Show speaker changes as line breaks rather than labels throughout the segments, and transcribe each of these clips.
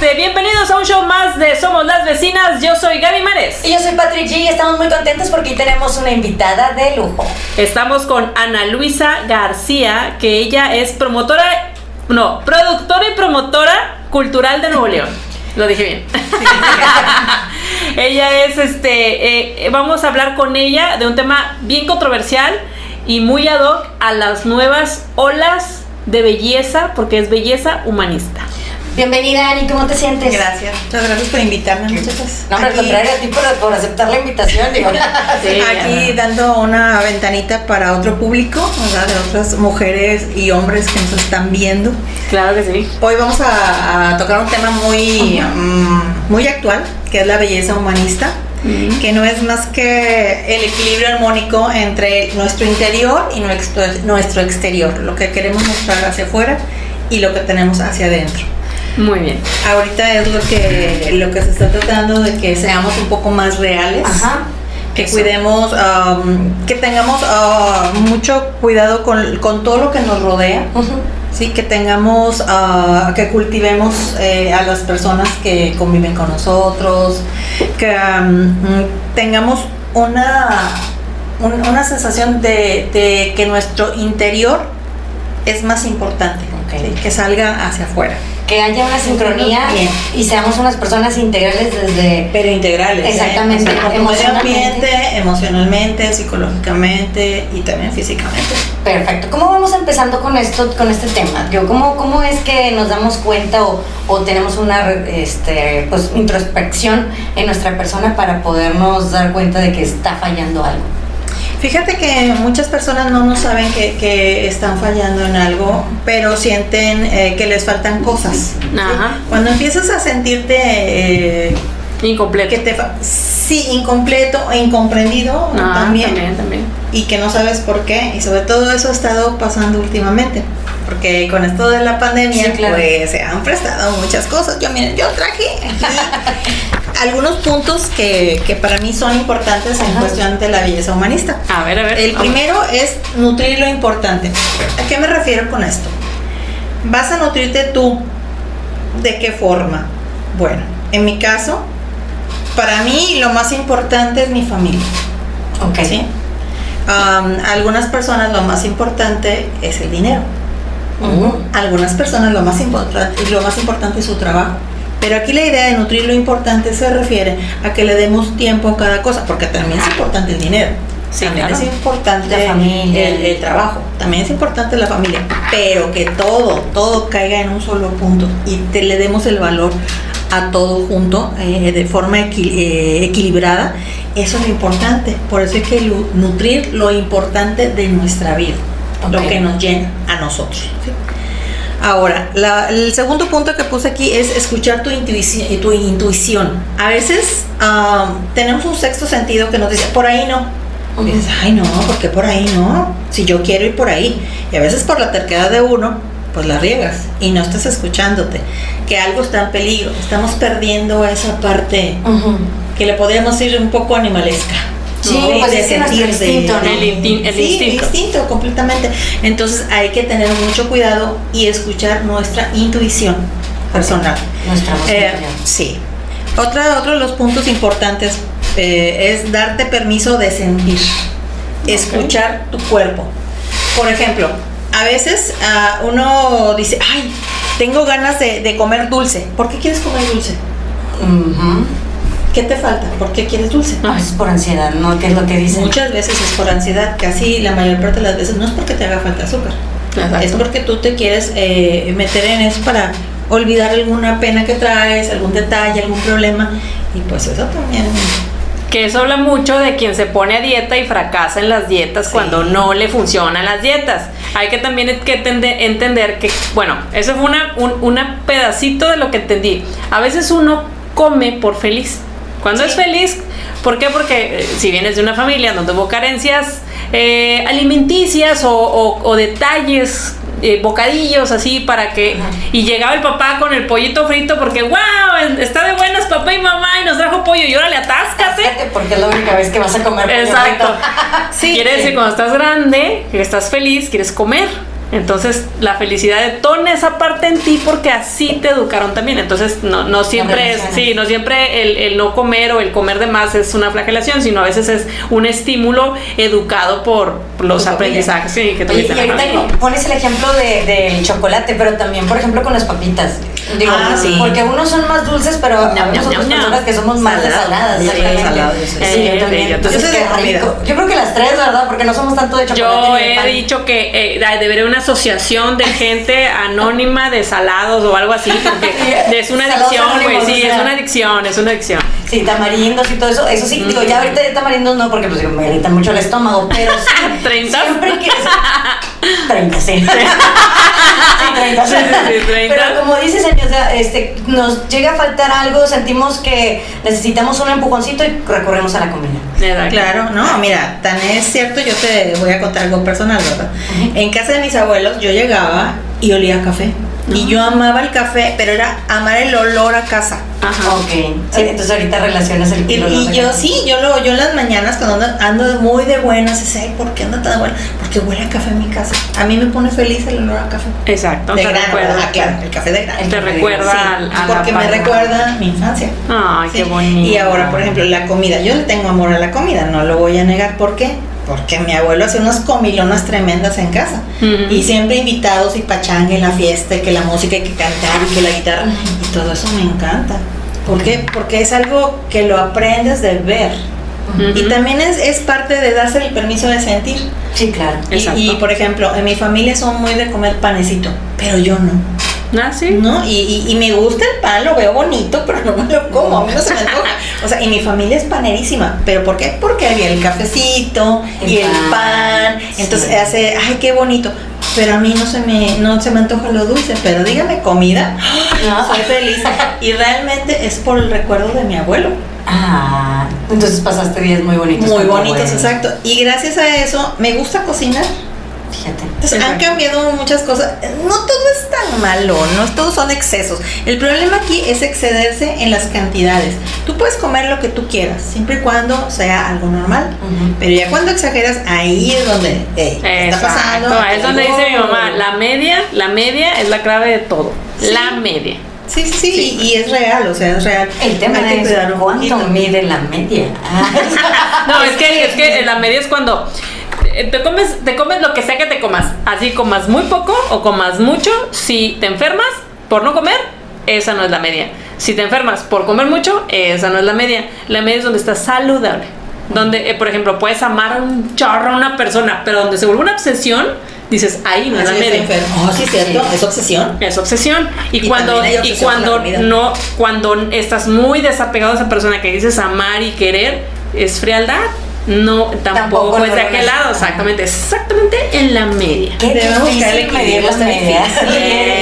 este, bienvenidos a un show más de Somos las Vecinas. Yo soy Gaby Mares.
Y yo soy Patrick G y estamos muy contentos porque tenemos una invitada de lujo.
Estamos con Ana Luisa García, que ella es promotora, no, productora y promotora cultural de Nuevo León. Lo dije bien. ella es, este, eh, vamos a hablar con ella de un tema bien controversial y muy ad hoc a las nuevas olas de belleza, porque es belleza humanista.
Bienvenida, Ani, ¿cómo te sientes?
Gracias, muchas gracias por invitarme, muchachas.
No, al contrario, a ti por, por, aceptar la invitación, digo.
Sí, aquí dando una ventanita para otro público, ¿verdad? De otras mujeres y hombres que nos están viendo.
Claro que sí.
Hoy vamos a, a tocar un tema muy, um, muy actual, que es la belleza humanista. Mm. que no es más que el equilibrio armónico entre nuestro interior y nuestro, nuestro exterior, lo que queremos mostrar hacia afuera y lo que tenemos hacia adentro.
Muy bien.
Ahorita es lo que, lo que se está tratando de que seamos un poco más reales.
Ajá.
Que cuidemos, um, que tengamos uh, mucho cuidado con, con, todo lo que nos rodea. Uh -huh. Sí, que tengamos, uh, que cultivemos eh, a las personas que conviven con nosotros, que um, tengamos una, un, una sensación de, de, que nuestro interior es más importante,
okay.
¿sí? que salga hacia afuera
que haya una sincronía
Bien.
y seamos unas personas integrales desde
pero integrales
exactamente
¿eh? como medio ambiente emocionalmente psicológicamente y también físicamente.
Perfecto. Cómo vamos empezando con esto con este tema yo cómo cómo es que nos damos cuenta o, o tenemos una este pues introspección en nuestra persona para podernos dar cuenta de que está fallando algo
Fíjate que muchas personas no, no saben que, que, están fallando en algo, pero sienten eh, que les faltan cosas.
Ajá.
¿sí? Cuando empiezas a sentirte... Eh,
incompleto.
Que te sí, incompleto e incomprendido
ah,
también,
también, también.
Y que no sabes por qué. Y sobre todo eso ha estado pasando últimamente. Porque con esto de la pandemia,
sí, claro.
pues se han prestado muchas cosas. Yo, miren, yo traje aquí algunos puntos que, que, para mí son importantes en
Ajá.
cuestión de la belleza humanista.
A ver, a ver.
El primero es nutrir lo importante. ¿A qué me refiero con esto? Vas a nutrirte tú. ¿De qué forma? Bueno, en mi caso, para mí lo más importante es mi familia.
Ok.
¿sí? Um, algunas personas lo más importante es el dinero.
Uh -huh.
Algunas personas lo más importante lo más importante es su trabajo. Pero aquí la idea de nutrir lo importante se refiere a que le demos tiempo a cada cosa, porque también es importante el dinero.
Sí,
también
claro.
es importante
la familia.
El, el, trabajo, también es importante la familia, pero que todo, todo caiga en un solo punto y te le demos el valor a todo junto eh, de forma eh, equilibrada, eso es lo importante. Por eso hay que nutrir lo importante de nuestra vida, okay. lo que nos llena a nosotros. ¿sí? Ahora, la, el segundo punto que puse aquí es escuchar tu intuición. Tu intuición. A veces um, tenemos un sexto sentido que nos dice, por ahí no. Y dices, ay no, ¿por qué por ahí no? Si yo quiero ir por ahí. Y a veces por la terquedad de uno, pues la riegas y no estás escuchándote. Que algo está en peligro. Estamos perdiendo esa parte
uh -huh.
que le podríamos ir un poco animalesca.
Sí, ¿no? pues
de
es
sentir
el instinto,
de, ¿no? el, instinto. el
sí,
instinto.
El instinto, completamente. Entonces hay que tener mucho cuidado y escuchar nuestra intuición personal.
Nuestra voz
eh, sí. Otra, otro de los puntos importantes eh, es darte permiso de sentir, okay. escuchar tu cuerpo. Por ejemplo, a veces uh, uno dice, ay, tengo ganas de, de, comer dulce. ¿Por qué quieres comer dulce?
Uh -huh.
¿Qué te falta? ¿Por qué quieres dulce?
No, es por ansiedad, ¿no? ¿Qué es lo que dicen?
Muchas veces es por ansiedad, casi la mayor parte de las veces no es porque te haga falta azúcar.
Exacto.
Es porque tú te quieres eh, meter en eso para olvidar alguna pena que traes, algún detalle, algún problema. Y pues eso también.
Que eso habla mucho de quien se pone a dieta y fracasa en las dietas sí. cuando no le funcionan las dietas. Hay que también que entender que, bueno, eso fue una, un una pedacito de lo que entendí. A veces uno come por feliz. Cuando sí. es feliz, ¿por qué? Porque eh, si vienes de una familia donde hubo carencias eh, alimenticias o, o, o detalles, eh, bocadillos así para que...
Ajá.
Y llegaba el papá con el pollito frito porque, wow, está de buenas papá y mamá y nos trajo pollo y órale,
Porque es la única vez que vas a comer
Exacto. sí, Quiere decir, cuando estás grande, que estás feliz, quieres comer. Entonces, la felicidad detona esa parte en ti porque así te educaron también. Entonces, no, no siempre es, sí, no siempre el, el no comer o el comer de más es una flagelación, sino a veces es un estímulo educado por los
Tu
aprendizajes sí, que
y
la
ahorita pones el ejemplo de- del chocolate, pero también, por ejemplo, con las papitas. Digo,
Ah, sí.
porque unos son más dulces, pero
ñam,
otras
ñam, ñam.
personas que somos más saladas. Sí,
salado.
yo también.
Yo
Entonces,
soy de
qué
comida.
rico. Yo creo que las tres, ¿verdad? Porque no somos tanto de chocolate.
Yo he
pan.
dicho que eh, debería una asociación de gente anónima de salados o algo así, porque es una adicción, güey. Sí, es una adicción, es una adicción.
Sí, tamarindos y todo eso. Eso sí, digo, ya ahorita de tamarindos no, porque pues digo, me irritan mucho el estómago, pero sí.
¿Treinta?
Siempre que. 30, sí. sí, 30, sí.
Sí, sí, sí, 30.
Pero como dices, o sea, este, nos llega a faltar algo, sentimos que necesitamos un empujoncito y recurrimos a la comida.
Claro, no, mira, tan es cierto, yo te voy a contar algo personal, ¿verdad? En casa de mis abuelos yo llegaba y olía a café. Y yo amaba el café, pero era amar el olor a casa.
Ajá.
Ok. Sí, entonces ahorita relacionas el
Y, y yo sí, yo lo, yo en las mañanas cuando ando, ando muy de buenas, "Ay, ¿por qué ando tan de buena? Porque huele a café en mi casa. A mí me pone feliz el olor a café.
Exacto.
de
te
grano,
recuerda.
ah, claro, el café de grano.
Te recuerda
Sí,
al- a la
porque me recuerda mi infancia.
Ay, qué bonito.
Y ahora, por ejemplo, la comida. Yo le tengo amor a la comida, no lo voy a negar. ¿Por qué? Porque mi abuelo hacía unas comilonas tremendas en casa. Y siempre invitados y pachanga y la fiesta, y que la música, y que cantar, y que la guitarra. Y todo eso me encanta. ¿Por qué? Porque es algo que lo aprendes de ver. Y también es, es parte de darse el permiso de sentir.
Sí, claro.
Y, por ejemplo, en mi familia son muy de comer panecito, pero yo no.
Ah, sí.
¿no? Y, y, y me gusta el pan, lo veo bonito, pero no me lo como, a mí no se me antoja. O sea, y mi familia es panerísima, ¿pero por qué? Porque había el cafecito
El
y el
pan,
entonces
sí.
hace, ay, qué bonito. Pero a mí no se me, no se me antoja lo dulce, pero dígame comida,
No.
soy feliz. Y realmente es por el recuerdo de mi abuelo.
Ah, entonces pasaste días muy bonitos.
Muy bonitos, exacto. Y gracias a eso me gusta cocinar.
Fíjate.
Entonces han cambiado muchas cosas. No todo es tan malo, no todos son excesos. El problema aquí es excederse en las cantidades. Tú puedes comer lo que tú quieras, siempre y cuando sea algo normal. Pero ya cuando exageras, ahí es donde hey, ¿qué está pasando.
Exacto, es donde dice mi mamá, la media, la media es la clave de todo.
Sí.
La media.
Sí, sí, sí, Y, y es real, o sea, es real.
El tema
Hay que
es cuánto mide la media. Ah,
No, es que, es que la media es cuando te comes, te comes lo que sea que te comas. Así comas muy poco o comas mucho. Si te enfermas por no comer, esa no es la media. Si te enfermas por comer mucho, esa no es la media. La media es donde estás saludable. Donde, eh, por ejemplo, puedes amar a un chorro a una persona, pero donde se vuelve una obsesión, dices, ahí no es la
es,
media.
Oh, sí, cierto,
Sí.
es obsesión.
Es obsesión. Y,
Y
cuando, y cuando no, cuando estás muy desapegado de esa persona que dices amar y querer, es frialdad. No, tampoco,
Tampoco
es de
lo
aquel lado, exactamente, exactamente en la media.
Qué
Debemos buscar el equilibrio, está difícil.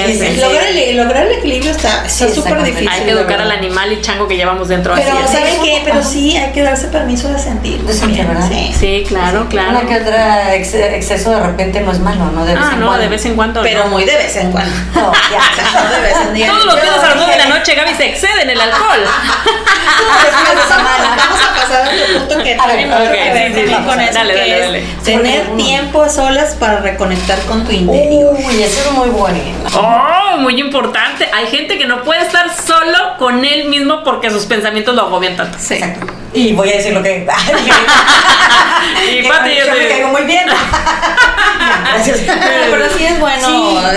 Sí, sí, sí.
Lograr, el, lograr el equilibrio está súper difícil.
Hay que educar al animal y chango que llevamos dentro
Pero. ¿saben qué? Pero sí, hay que darse permiso de sentir.
De sentir,
también,
¿verdad?
Sí.
Sí, claro, claro.
Una que otra ex- exceso de repente no es malo, ¿no? De vez
Ah,
en
no,
cuando.
de vez en cuando.
Pero
no.
muy de vez en cuando.
No,
O sea,
ya.
no de vez en día.
Todos los viernes a las 9 de la noche Gaby se excede en el alcohol.
Vamos a- Vamos a pasar a otro punto que
A ver,
sí, sí, sí.
con eso,
Dale,
que
dale,
es
dale.
tener tiempo a solas para reconectar con tu interior.
Uy, eso es muy bueno.
Oh, muy importante. Hay gente que no puede estar solo con él mismo porque sus pensamientos lo agobian tanto.
Sí.
Exacto. Y voy a decir lo que.
Y
que
Pati, yo
yo me
te-
caigo muy bien. Gracias.
Pero sí es bueno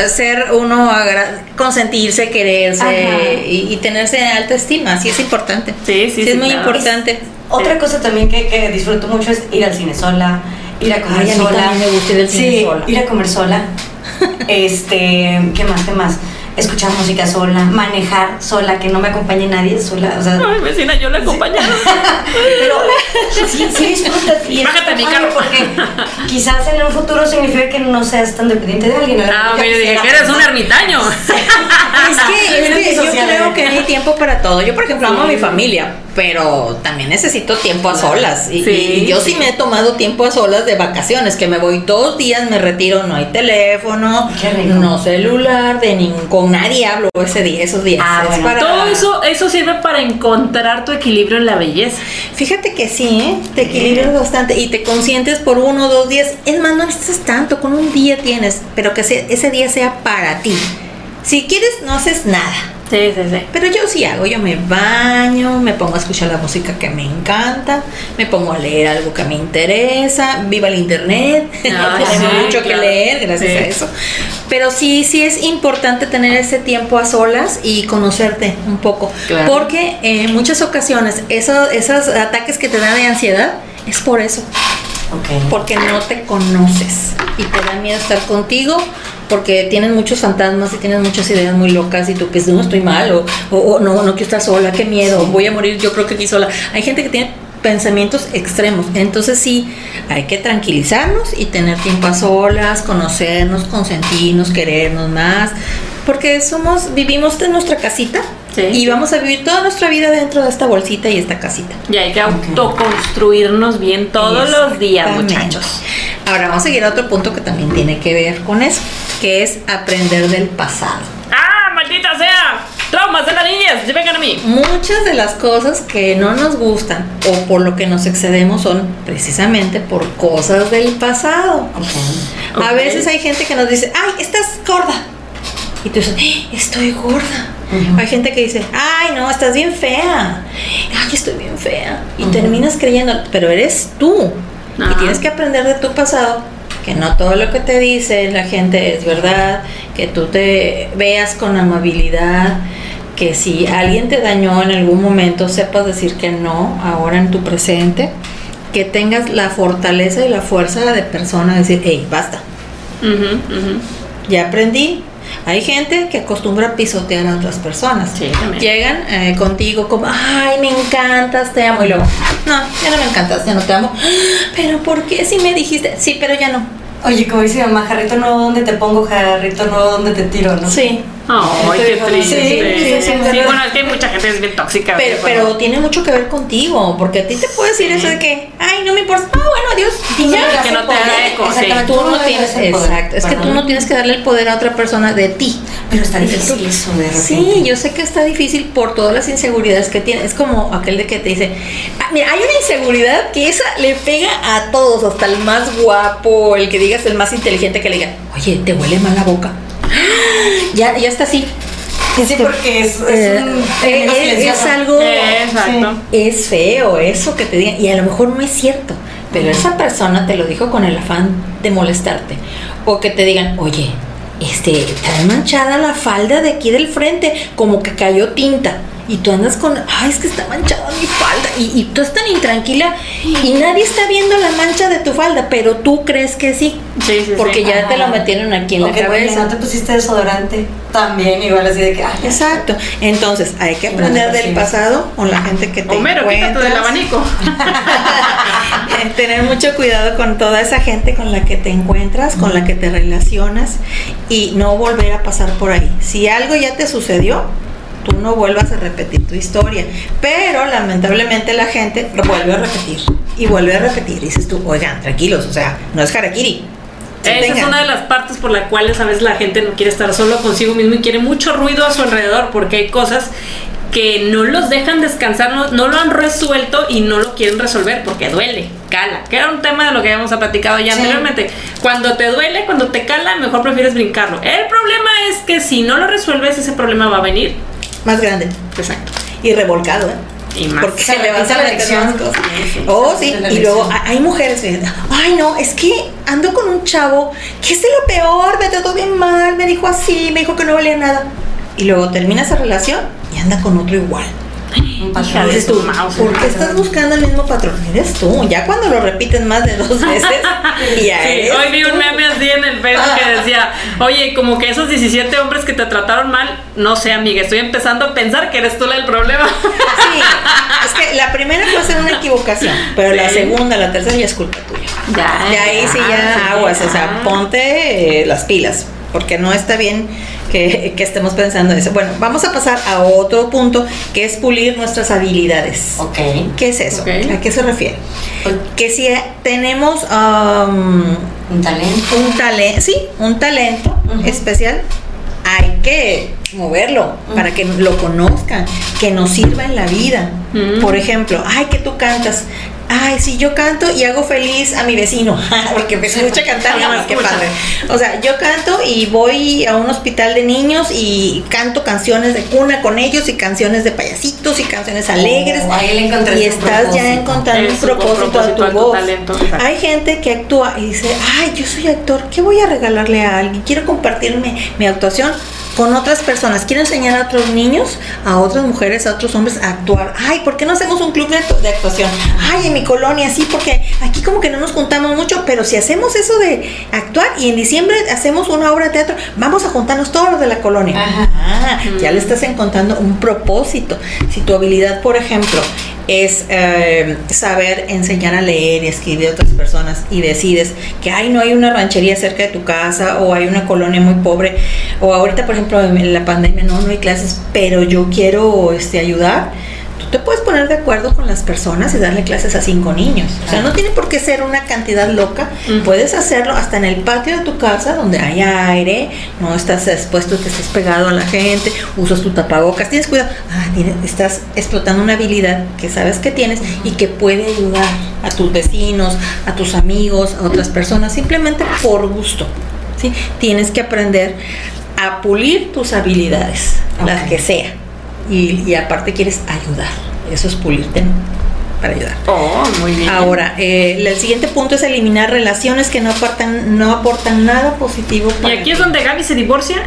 ser uno, agra- consentirse, quererse y, y tenerse en alta estima. Sí es importante.
Sí, sí,
es
sí,
muy
claro.
importante.
Otra cosa también que, que disfruto mucho es ir al cine sola, ir a comer
Ay, a mí
sola.
me gusta ir al cine
sí,
sola.
ir a comer sola. este, ¿qué más? ¿Qué más? Escuchar música sola, manejar sola, que no me acompañe nadie sola. O sea,
Ay, vecina, yo la acompaño.
pero sí, sí disfrutas. Y
Bájate mi carro.
Porque quizás en un futuro significa que no seas tan dependiente de alguien.
Ah, yo dije que eres un ermitaño.
Es que, es
Eres
que yo creo
¿eh?
que hay tiempo para todo. Yo, por ejemplo, amo a mi familia, pero también necesito tiempo a solas. Y,
Sí,
y yo sí
sí.
me he tomado tiempo a solas de vacaciones, que me voy dos días, me retiro, no hay teléfono, no celular, de nin- con nadie hablo ese día, esos días.
Ah,
Es
bueno.
para-
Todo eso, eso sirve para encontrar tu equilibrio en la belleza.
Fíjate que sí, ¿eh? te equilibras bastante y te consientes por uno o dos días. Es más, no necesitas tanto, con un día tienes, pero que se- ese día sea para ti. Si quieres, no haces nada.
Sí, sí, sí.
Pero yo sí hago, yo me baño, me pongo a escuchar la música que me encanta, me pongo a leer algo que me interesa, viva el internet,
Ah,
tenemos
sí,
mucho que leer gracias
Sí.
a eso. Pero sí, sí es importante tener ese tiempo a solas y conocerte un poco,
Claro.
porque en muchas ocasiones esos, esos ataques que te dan de ansiedad es por eso,
Ok.
porque no te conoces y te da miedo estar contigo porque tienes muchos fantasmas y tienes muchas ideas muy locas y tú pues no estoy mal o, o- o no, no quiero estar sola, qué miedo, voy a morir yo creo que aquí sola. Hay gente que tiene pensamientos extremos, entonces sí, hay que tranquilizarnos y tener tiempo a solas, conocernos, consentirnos, querernos más, porque somos, vivimos de nuestra casita
Sí.
y vamos a vivir toda nuestra vida dentro de esta bolsita y esta casita.
Y hay que autoconstruirnos bien todos los días, muchachos.
Ahora vamos a seguir a otro punto que también tiene que ver con eso, que es aprender del pasado.
¡Ah, maldita sea! ¡Traumas de la niñez! ¡Vengan a mí!
Muchas de las cosas que no nos gustan o por lo que nos excedemos son precisamente por cosas del pasado.
Ok.
A veces hay gente que nos dice, ay, estás gorda. Y tú dices, "Eh, estoy gorda.
Ujú.
Hay gente que dice, ay, no, estás bien fea. Ay, estoy bien fea. Y
Ujú.
terminas creyendo, pero eres tú. Y tienes que aprender de tu pasado, que no todo lo que te dice la gente es verdad, que tú te veas con amabilidad, que si alguien te dañó en algún momento, sepas decir que no, ahora en tu presente, que tengas la fortaleza y la fuerza de persona de decir, hey, basta,
Ujú, ujú.
ya aprendí. Hay gente que acostumbra a pisotear a otras personas.
Sí, también.
Llegan eh, contigo como, ay, me encantas, te amo. Y luego, no, ya no me encantas, ya no te amo. Pero ¿por qué si me dijiste? Sí, pero ya no.
Oye, como dice mi mamá, jarrito nuevo, ¿dónde te pongo? Jarrito nuevo, ¿dónde te tiro? ¿no?
Sí.
Ay, qué
Sí,
triste.
sí, sí, sí.
bueno, es que hay mucha gente es bien tóxica.
Pero, pero tiene mucho que ver contigo, porque a ti te puede decir
Sí.
eso de que, ay, no me importa, ah, bueno, adiós. Y ya.
que no te haga
poder,
eco, sí.
exactamente,
Tú no tienes,
el poder,
exacto, es que tú no tienes que darle el poder a otra persona de ti.
Pero está difícil eso de repente.
Sí, yo sé que está difícil por todas las inseguridades que tiene. Es como aquel de que te dice, "Ah, mira, hay una inseguridad que esa le pega a todos, hasta el más guapo, el que digas el más inteligente que le diga, oye, te huele mal la boca. Ya, ya está así.
Sí, porque es, es
Eh,
un
eh, es, es algo
Eh, exacto.
es feo eso que te digan y a lo mejor no es cierto pero esa persona te lo dijo con el afán de molestarte o que te digan oye este está manchada la falda de aquí del frente como que cayó tinta y tú andas con ay es que está manchada mi falda y, y tú estás tan intranquila y nadie está viendo la mancha de tu falda pero tú crees que sí
Sí, sí,
porque
sí.
ya te lo
Ajá.
metieron aquí en la cabeza
no te pusiste desodorante también, igual así de que, ay,
Exacto. Entonces, hay que aprender del pasado con la gente que te
Homero, quítate del
encuentras.
abanico.
Eh, Tener mucho cuidado con toda esa gente con la que te encuentras, con la que te relacionas y no volver a pasar por ahí. Si algo ya te sucedió, tú no vuelvas a repetir tu historia. Pero lamentablemente la gente vuelve a repetir y vuelve a repetir. Dices tú, oigan, tranquilos, o sea, no es harakiri.
Esa es una de las partes por las cuales a veces la gente no quiere estar solo consigo mismo y quiere mucho ruido a su alrededor porque hay cosas que no los dejan descansar, no, no lo han resuelto y no lo quieren resolver porque duele, cala, que era un tema de lo que habíamos platicado ya
Sí.
anteriormente. Cuando te duele, cuando te cala, mejor prefieres brincarlo. El problema es que si no lo resuelves, ese problema va a venir.
Más grande
Exacto.
y revolcado, ¿eh?
Y más.
Porque
Se
le
repite
a
la
meter
lección.
más cosas.
Sí, sí,
Oh, sí. Y luego hay mujeres que ay, no, es que ando con un chavo que es de lo peor, me trató bien mal, me dijo así, me dijo que no valía nada. Y luego termina esa relación y anda con otro igual.
Un patrón.
Dices tú,
mouse.
¿por qué estás buscando el mismo patrón? Eres tú. Ya cuando lo repiten más de dos veces, ya
Sí,
eres
hoy vi un meme así en el Facebook que decía, oye, como que esos 17 hombres que te trataron mal, no sé, amiga, estoy empezando a pensar que eres tú la del problema.
Sí, es que la primera puede ser una equivocación, pero la segunda, la tercera ya es culpa tuya.
Ya,
De ahí sí ya aguas, o sea, ponte eh, las pilas, porque no está bien que, que estemos pensando eso. Bueno, vamos a pasar a otro punto que es pulir nuestras habilidades.
Ok.
¿Qué es eso? ¿A qué se refiere? Que si tenemos um,
Un talento.
un talento, sí, un talento especial, hay que moverlo para que lo conozcan, que nos sirva en la vida. Por ejemplo, ay, que tú cantas. Ay, sí, yo canto y hago feliz a mi vecino, porque me escucha cantar,
me
más
escucha.
padre. O sea, yo canto y voy a un hospital de niños y canto canciones de cuna con ellos y canciones de payasitos y canciones alegres.
Oh, ahí le
y estás ya encontrando un propósito,
propósito
a
a
tu voz.
talento.
Hay gente que actúa y dice, ay, yo soy actor, ¿qué voy a regalarle a alguien? Quiero compartirme mi actuación con otras personas. Quiero enseñar a otros niños, a otras mujeres, a otros hombres a actuar. Ay, ¿por qué no hacemos un club de, actu- de actuación? Ay, en mi colonia sí, porque aquí como que no nos juntamos mucho, pero si hacemos eso de actuar y en diciembre hacemos una obra de teatro, vamos a juntarnos todos los de la colonia.
Ajá.
Ah, ya le estás encontrando un propósito. Si tu habilidad, por ejemplo, es eh, saber enseñar a leer y escribir a otras personas y decides que ay no hay una ranchería cerca de tu casa o hay una colonia muy pobre o ahorita por ejemplo en la pandemia no no hay clases pero yo quiero este ayudar te puedes poner de acuerdo con las personas y darle clases a cinco niños. O sea no tiene por qué ser una cantidad loca.
Ujú.
puedes hacerlo hasta en el patio de tu casa donde hay aire no estás expuesto que estés pegado a la gente usas tu tapabocas tienes cuidado. Ah, tienes- estás explotando una habilidad que sabes que tienes y que puede ayudar a tus vecinos a tus amigos a otras personas simplemente por gusto ¿sí? tienes que aprender a pulir tus habilidades las que sea y, y aparte quieres ayudar eso es pulirte para ayudar
Oh, muy bien.
Ahora, eh, el siguiente punto es eliminar relaciones que no aportan, no aportan nada positivo.
Y
para
aquí es donde Gaby se divorcia.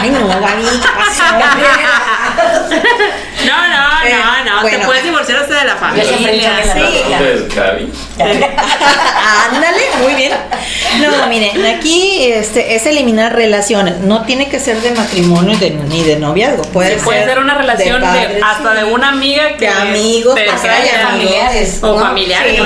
Ay, no,
Gaby.
no, no,
Eh,
no, no. Te puedes divorciar hasta de la familia.
que la
Sí. Ándale, muy bien. No, miren, aquí este, es eliminar relaciones. No tiene que ser de matrimonio de- ni de noviazgo. Puede,
Sí, puede ser una relación de,
padres,
hasta
sí.
de una amiga que
De amigos,
te trae
familiares.
o
¿no?
familiares,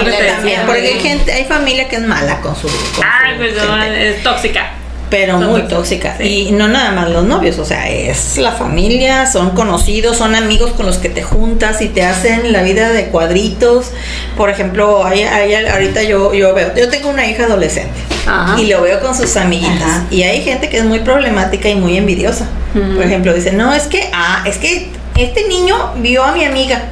Sí, porque hay gente, hay familia que es mala con su, con
Ay,
su
pues no,
gente.
es tóxica.
Pero
Son
muy
tóxicas,
tóxica.
sí.
Y no nada más los novios, o sea, es la familia, son conocidos, son amigos con los que te juntas y te hacen la vida de cuadritos. Por ejemplo, hay, hay- ahorita yo, yo veo, yo tengo una hija adolescente
Ajá.
y lo veo con sus amiguitas.
Ajá.
Y hay gente que es muy problemática y muy envidiosa.
Ujú.
Por ejemplo, dice, no, es que, ah, es que este niño vio a mi amiga,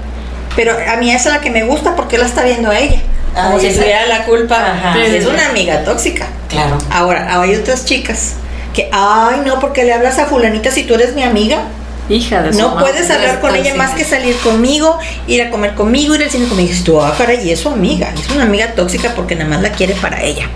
pero a mí es la que me gusta porque la está viendo a ella. Como
Ay,
si tuviera la culpa.
Ajá.
Es una amiga tóxica.
Claro.
Ahora, hay otras chicas que, ay, no, porque le hablas a fulanita si tú eres mi amiga.
Hija de su
No puedes hablar con ella más que salir conmigo, ir a comer conmigo, ir al cine conmigo. Y dices tú, ah, caray, y es su amiga. y Es una amiga tóxica porque nada más la quiere para ella.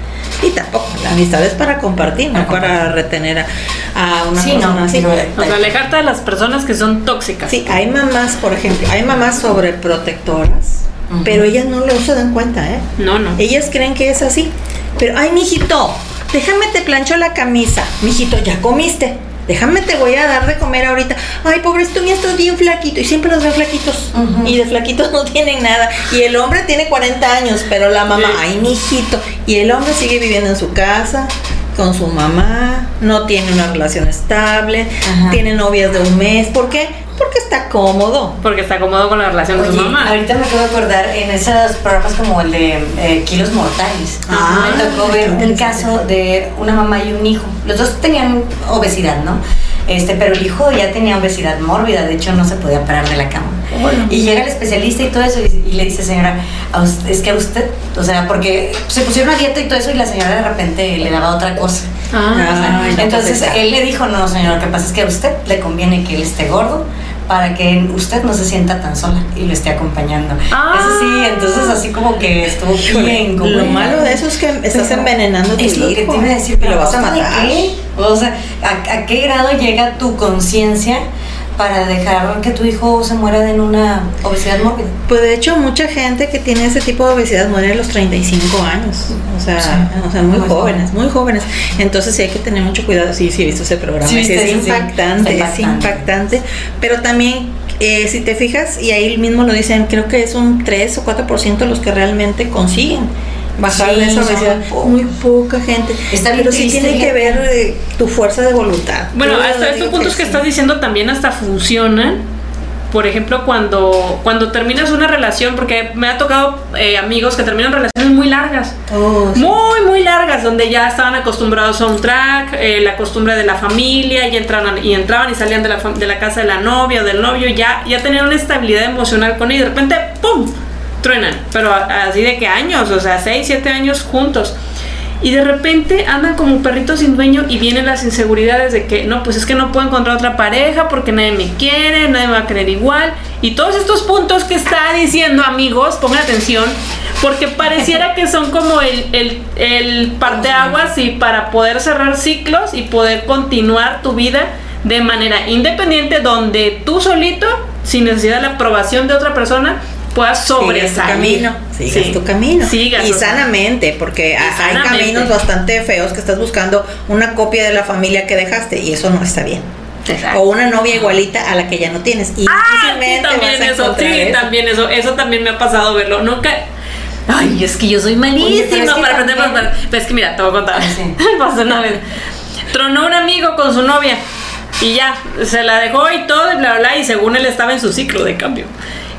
Y tampoco, la amistad es para compartir, no
Para
para retener a, a una
Sí,
persona
no,
así.
pero-
O sea, alejarte de las personas que son tóxicas.
Sí, hay mamás, por ejemplo, hay mamás sobreprotectoras,
Ujú.
pero ellas no lo se dan cuenta, ¿eh?
No, no.
Ellas creen que es así. Pero, ay, mijito, déjame te plancho la camisa. Mijito, ya comiste. Déjame te voy a dar de comer ahorita. Ay, pobrecito mío, estás bien flaquito. Y siempre los ven flaquitos. Y de flaquitos no tienen nada. Y el hombre tiene 40 años, pero la mamá,
Sí.
ay, mijito. Y el hombre sigue viviendo en su casa con su mamá, no tiene una relación estable,
Ajá.
tiene novias de un mes. ¿Por qué? Porque está cómodo.
Porque está cómodo con la relación de su
Oye,
mamá.
ahorita me acabo de acordar en esos programas como el de eh, Kilos Mortales.
Ah,
me tocó ver un
interesante.
caso de una mamá y un hijo. Los dos tenían obesidad, ¿no? Este, pero el hijo ya tenía obesidad mórbida, de hecho no se podía parar de la cama. Y llega el especialista y todo eso y, y le dice, señora, a usted- es que a usted, o sea, porque se pusieron a dieta y todo eso y la señora de repente le daba otra cosa.
Ah,
no,
Entonces él le dijo, no señor, lo que pasa es que a usted le conviene que él esté gordo para que usted no se sienta tan sola y lo esté acompañando.
Ah.
Eso sí, entonces así como que estuvo bien. como
lo malo de eso es que estás
Pero
envenenando a tu
Es lo que te iba a decir, pero
lo vas a
¿costa de
matar.
qué? O sea, ¿a, a qué grado llega tu conciencia para dejar que tu hijo se muera de una obesidad mórbida?
Pues de hecho mucha gente que tiene ese tipo de obesidad muere a los 35 años, o sea,
Sí.
o sea muy,
Muy
jóvenes, muy jóvenes. Entonces sí hay que tener mucho cuidado. Sí, sí he visto ese programa.
Sí,
Sí, es impactante, es
impactante.
impactante. Pero también eh, si te fijas y ahí mismo lo dicen, creo que es un 3 o 4% los que realmente consiguen bajar
Sí,
de esa obesidad. Muy poca gente.
Está bien
Pero sí tiene que ver eh, tu fuerza de voluntad.
Bueno,
Yo
hasta estos puntos que,
sí.
estás diciendo también hasta funcionan. Por ejemplo, cuando, cuando terminas una relación, porque me ha tocado eh, amigos que terminan relaciones muy largas.
Oh, sí.
Muy, muy largas, donde ya estaban acostumbrados a un track, eh, la costumbre de la familia, y entraban y, entraban y salían de la, de la casa de la novia o del novio, ya, ya tenían una estabilidad emocional con ella, y de repente, ¡pum! Truenan, pero así de que años, o sea, 6, 7 años juntos. Y de repente andan como perritos sin dueño y vienen las inseguridades de que no, pues es que no puedo encontrar otra pareja porque nadie me quiere, nadie me va a querer igual. Y todos estos puntos que está diciendo, amigos, pongan atención, porque pareciera que son como el, el, el parteaguas y para poder cerrar ciclos y poder continuar tu vida de manera independiente, donde tú solito, sin necesidad de la aprobación de otra persona, puedas
Sigas tu
sobresalir.
camino, sigas
Sí.
tu camino.
Sigas,
y sanamente, porque ha- hay
sanamente.
caminos bastante feos que estás buscando una copia de la familia que dejaste y eso no está bien.
Exacto.
O una novia igualita a la que ya no tienes. Y
Ah, sí, también eso, sí,
eso.
también eso, eso también me ha pasado verlo. Nunca. Ay, es que yo soy malísima para aprender Pero es que mira, te voy a contar.
Ah, sí.
Pasó una vez. Tronó un amigo con su novia y ya, se la dejó y todo, y bla, bla, bla, y según él estaba en su ciclo de cambio.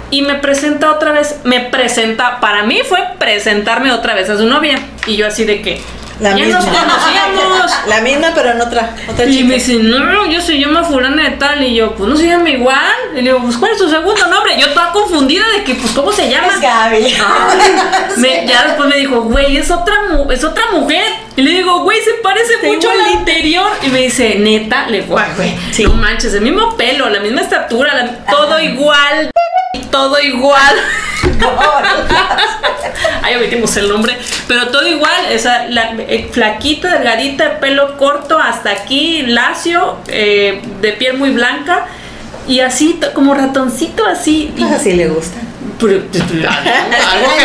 Y me presenta otra vez, me presenta, para mí fue presentarme otra vez a su novia. Y yo así de que,
La
ya nos
misma.
conocíamos.
La misma, pero en otra, otra
Y
chica.
me dice, no, yo se llama fulana de tal. Y yo, pues no se llama igual. Y le digo, pues ¿cuál es su segundo nombre? Yo toda confundida de que, pues, ¿cómo se llama?
Es Gaby.
Ay, me- ya después me dijo, güey, es otra, es otra mujer. Y le digo, güey, se parece
Está
mucho a la
igualita.
anterior. Y me dice, neta, le digo, güey,
Sí.
no manches, el mismo pelo, la misma estatura, la- todo igual, todo igual. Ahí omitimos el nombre, pero todo igual, esa, la, eh, flaquita, delgadita, pelo corto hasta aquí, lacio, eh, de piel muy blanca y así, como ratoncito así. Y-
Pues así le gusta.
Pero-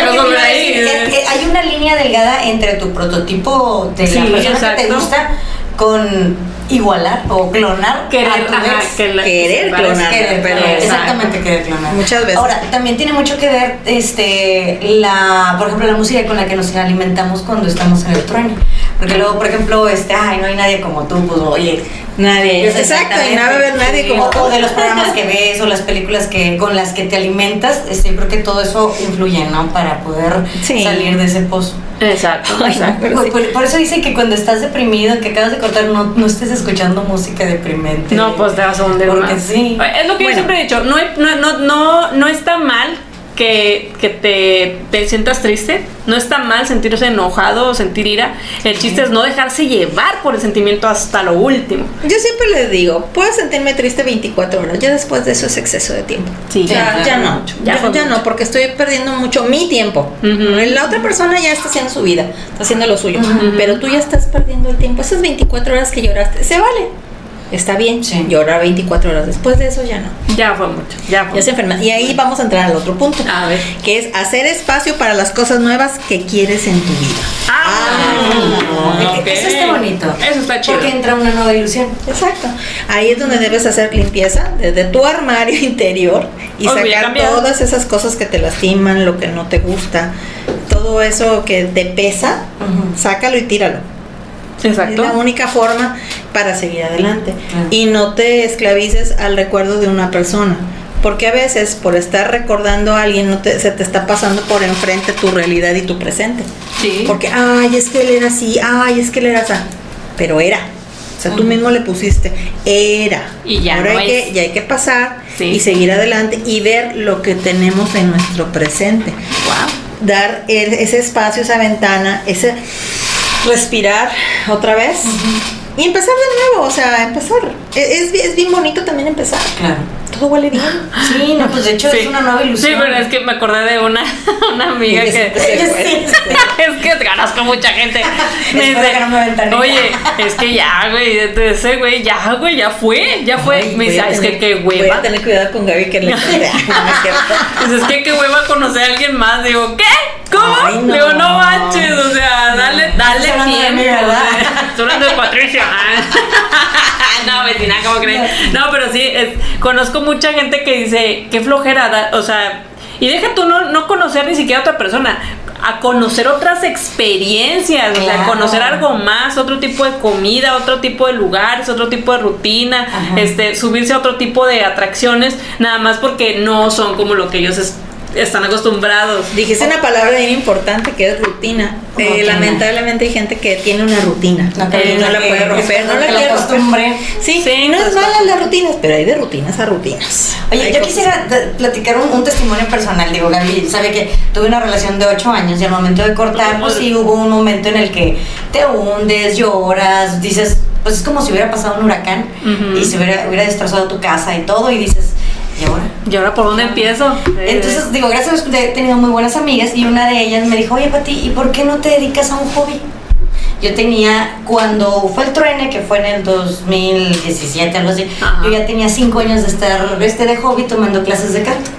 algo que ahí.
decir, es que hay una línea delgada entre tu prototipo de
Sí,
la persona que te gusta con igualar o clonar
Querer,
a tu
ajá,
vez.
que la-
Querer clonar,
Querer
pero-
exactamente querer clonar.
Muchas veces.
Ahora, también tiene mucho que ver, este, la, por ejemplo, la música con la que nos alimentamos cuando estamos en el trueño. Porque luego, por ejemplo, este, ay, no hay nadie como tú, pues oye.
Nadie. Exacto, y no va a haber nadie como
o,
tú.
o de los programas que ves o las películas que con las que te alimentas, este, creo que todo eso influye, ¿no? Para poder
Sí.
salir de ese pozo.
Exacto,
Ay,
exacto.
Por,
sí.
por- por eso dicen que cuando estás deprimido, que acabas de cortar, no, no estés escuchando música deprimente.
No, pues te vas a hundir
Porque
más.
sí.
Es lo que yo siempre he dicho, no, no, no, no, no está mal que, que te, te sientas triste, no está mal sentirse enojado o sentir ira. El chiste es no dejarse llevar por el sentimiento hasta lo último.
Yo siempre les digo, puedo sentirme triste 24 horas, ya después de eso es exceso de tiempo.
Sí,
ya,
ya,
ya no,
mucho,
ya,
ya fue
ya
mucho.
no, porque estoy perdiendo mucho mi tiempo. La otra persona ya está haciendo su vida, está haciendo lo suyo, pero tú ya estás perdiendo el tiempo. Esas 24 horas que lloraste, se vale. Está bien,
Sí.
llorar 24 horas. Después de eso ya no.
Ya fue mucho, ya fue
Ya se enferma. Y ahí vamos a entrar al otro punto.
A ver.
Que es hacer espacio para las cosas nuevas que quieres en tu vida.
Ah, ok.
Eso está bonito.
Eso está chido.
Porque entra una nueva ilusión.
Exacto. Ahí es donde debes hacer limpieza desde tu armario interior y sacar todas esas cosas que te lastiman, lo que no te gusta, todo eso que te pesa, sácalo y tíralo. Es
Exacto.
la única forma para seguir adelante. Y no te esclavices al recuerdo de una persona. Porque a veces por estar recordando a alguien no te- se te está pasando por enfrente tu realidad y tu presente.
Sí.
Porque, ay, es que él era así, ay, es que él era así. Pero era. O sea, tú mismo le pusiste, era.
Y ya
Ahora
no
hay
es.
que, ya hay que pasar
Sí.
y seguir adelante y ver lo que tenemos en nuestro presente.
Wow.
Dar e- ese espacio, esa ventana, ese respirar otra vez y empezar de nuevo, o sea, empezar. E- Es, es bien bonito también empezar.
Claro.
Todo huele bien.
Sí, no, pues de hecho es una nueva ilusión.
Sí, pero es que me acordé de una, una amiga
Sí,
que.
sí, sí,
sí.
es que conozco mucha gente. Me
Espero
dice,
que no me ventaneen.
Oye, es que ya, güey, ese güey, ya, güey, ya fue, ya fue.
Ay,
me
voy
dice,
a
"Ah, es que qué
Voy
hueva.
a tener cuidado con Gaby que le No, no es
que qué hueva conocer a alguien más. Digo, ¿qué? ¿Cómo?
Ay, no.
Digo, no manches, o sea, dale, dale tiempo. hablando de Patricia. No, vecina, ¿cómo crees? No, pero sí, es- conozco mucha gente que dice, qué flojera, da- o sea, y deja tú no, no conocer ni siquiera a otra persona. a conocer otras experiencias, o sea, conocer algo más, otro tipo de comida, otro tipo de lugares, otro tipo de rutina,
Ajá.
este, subirse a otro tipo de atracciones, nada más porque no son como lo que ellos están acostumbrados.
Dijiste una palabra bien importante que es rutina. Eh, lamentablemente hay gente que tiene una rutina
que-
no la puede romper, no la quiere romper.
acostumbre.
Sí,
Sí,
no es mala las rutinas, pero hay de rutinas a rutinas.
Oye,
Hay
yo
cosas-
quisiera platicar un, un testimonio personal. Digo, Gaby sabe que tuve una relación de ocho años y al momento de cortar, pues sí hubo un momento en el que te hundes, lloras, dices, pues es como si hubiera pasado un huracán y se hubiera, hubiera destrozado tu casa y todo y dices, ¿y ahora?
¿Y ahora por dónde empiezo?
Entonces, digo, gracias he tenido muy buenas amigas y una de ellas me dijo, oye, Pati, ¿y por qué no te dedicas a un hobby? Yo tenía, cuando fue el truene, que fue en el 2017, algo así,
Ajá.
yo ya tenía cinco años de estar este de hobby tomando clases de canto.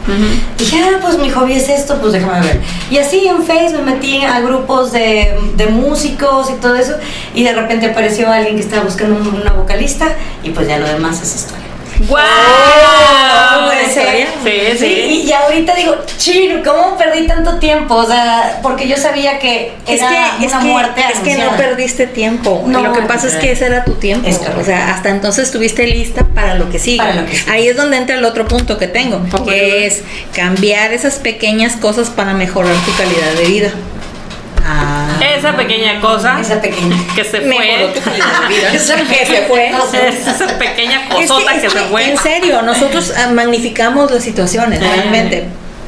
Dije, ah, pues mi hobby es esto, pues déjame ver. Y así en Facebook me metí a grupos de, de músicos y todo eso, y de repente apareció alguien que estaba buscando un- una vocalista, y pues ya lo demás es historia.
¡Guau!
¿en serio?
Sí, sí.
Y, y ahorita digo, chino, ¿cómo perdí tanto tiempo? O sea, porque yo sabía que
Es
era
que, es
una
que,
muerte
es que no perdiste tiempo.
No,
lo que pasa es que ese era tu tiempo.
Es
o sea, hasta entonces estuviste lista para lo que sigue.
Para lo que sigue.
Ahí es donde entra el otro punto que tengo, que es cambiar esas pequeñas cosas para mejorar tu calidad de vida. Ah.
Esa pequeña cosa
Esa pequeña.
que se fue.
Esa
que se fue.
Esa pequeña
Es que-
cosota
es
que, se
que,
fue.
En serio, nosotros ah, magnificamos las situaciones, realmente.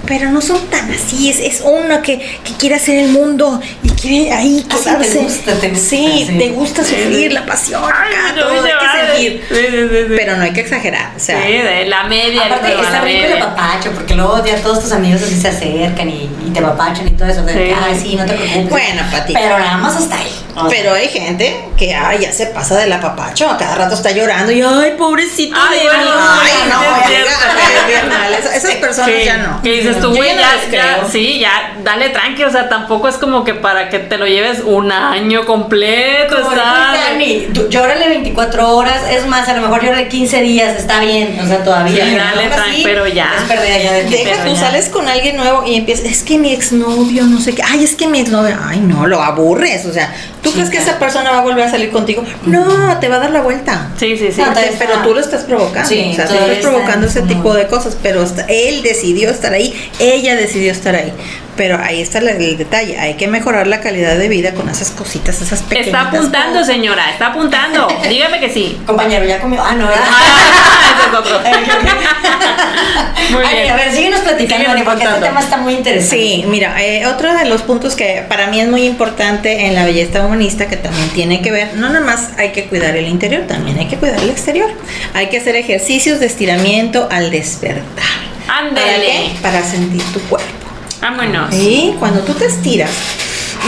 Pero no son tan así, es, es uno que, que quiere hacer el mundo y quiere ahí
Ah,
quedarse.
te gusta, te gusta,
Sí,
sí.
te gusta sufrir, la pasión,
Ay,
acá,
me
todo hay que sentir.
Sí, sí, sí, sí.
Pero no hay que exagerar, o sea.
Sí, de la media.
Aparte,
a
está
la
rico el apapacho, porque luego ya todos tus amigos así se acercan y, y te apapachan y todo eso. De. Ay, sí, no te preocupes.
Bueno, Pati.
Pero nada más hasta ahí. O sea,
Pero hay gente que ay, ya se pasa del apapacho, a cada rato está llorando y ay, pobrecito
Ay,
de
bueno,
Ay, no,
es
oiga,
cierto.
es bien mal. Esas, esas personas
Sí,
ya no.
Que dices tú,
Yo
güey,
ya
sí, ya, dale tranqui, o sea, tampoco es como que para que te lo lleves un año completo,
Como
está.
Dani, tú- llórale 24 horas, es más, a lo mejor llórale 15 días, está bien, o sea, todavía.
Sí,
pero
dale,
aún
tran-
así,
pero ya.
Es ya de.
Deja, tú
ya.
sales con alguien nuevo y empiezas, es que mi exnovio, no sé qué, ay, es que mi exnovio, ay, no, lo aburres, o sea, ¿tú crees que esa persona va a volver a salir contigo? No, te va a dar la vuelta.
Sí, sí, sí.
No,
pero tú lo estás provocando,
Sí,
o sea, tú estás
está
provocando ese tipo de cosas, pero él decidió estar ahí, ella decidió estar ahí, pero ahí está la- el detalle, hay que mejorar la calidad de vida con esas cositas, esas pequeñas
Está apuntando, señora, está apuntando. Dígame que sí.
Compañero, ya comió. Ah, no.
Muy
Ay,
bien.
a ver, síguenos platicando,
Síguenos
porque este tema está muy interesante.
Sí, mira, eh, otro de los puntos que para mí es muy importante en la belleza humanista, que también tiene que ver, no nada más hay que cuidar el interior, también hay que cuidar el exterior. Hay que hacer ejercicios de estiramiento al despertar. ¿Para
Ándele.
qué? Para sentir tu cuerpo.
Vámonos.
Y cuando tú te estiras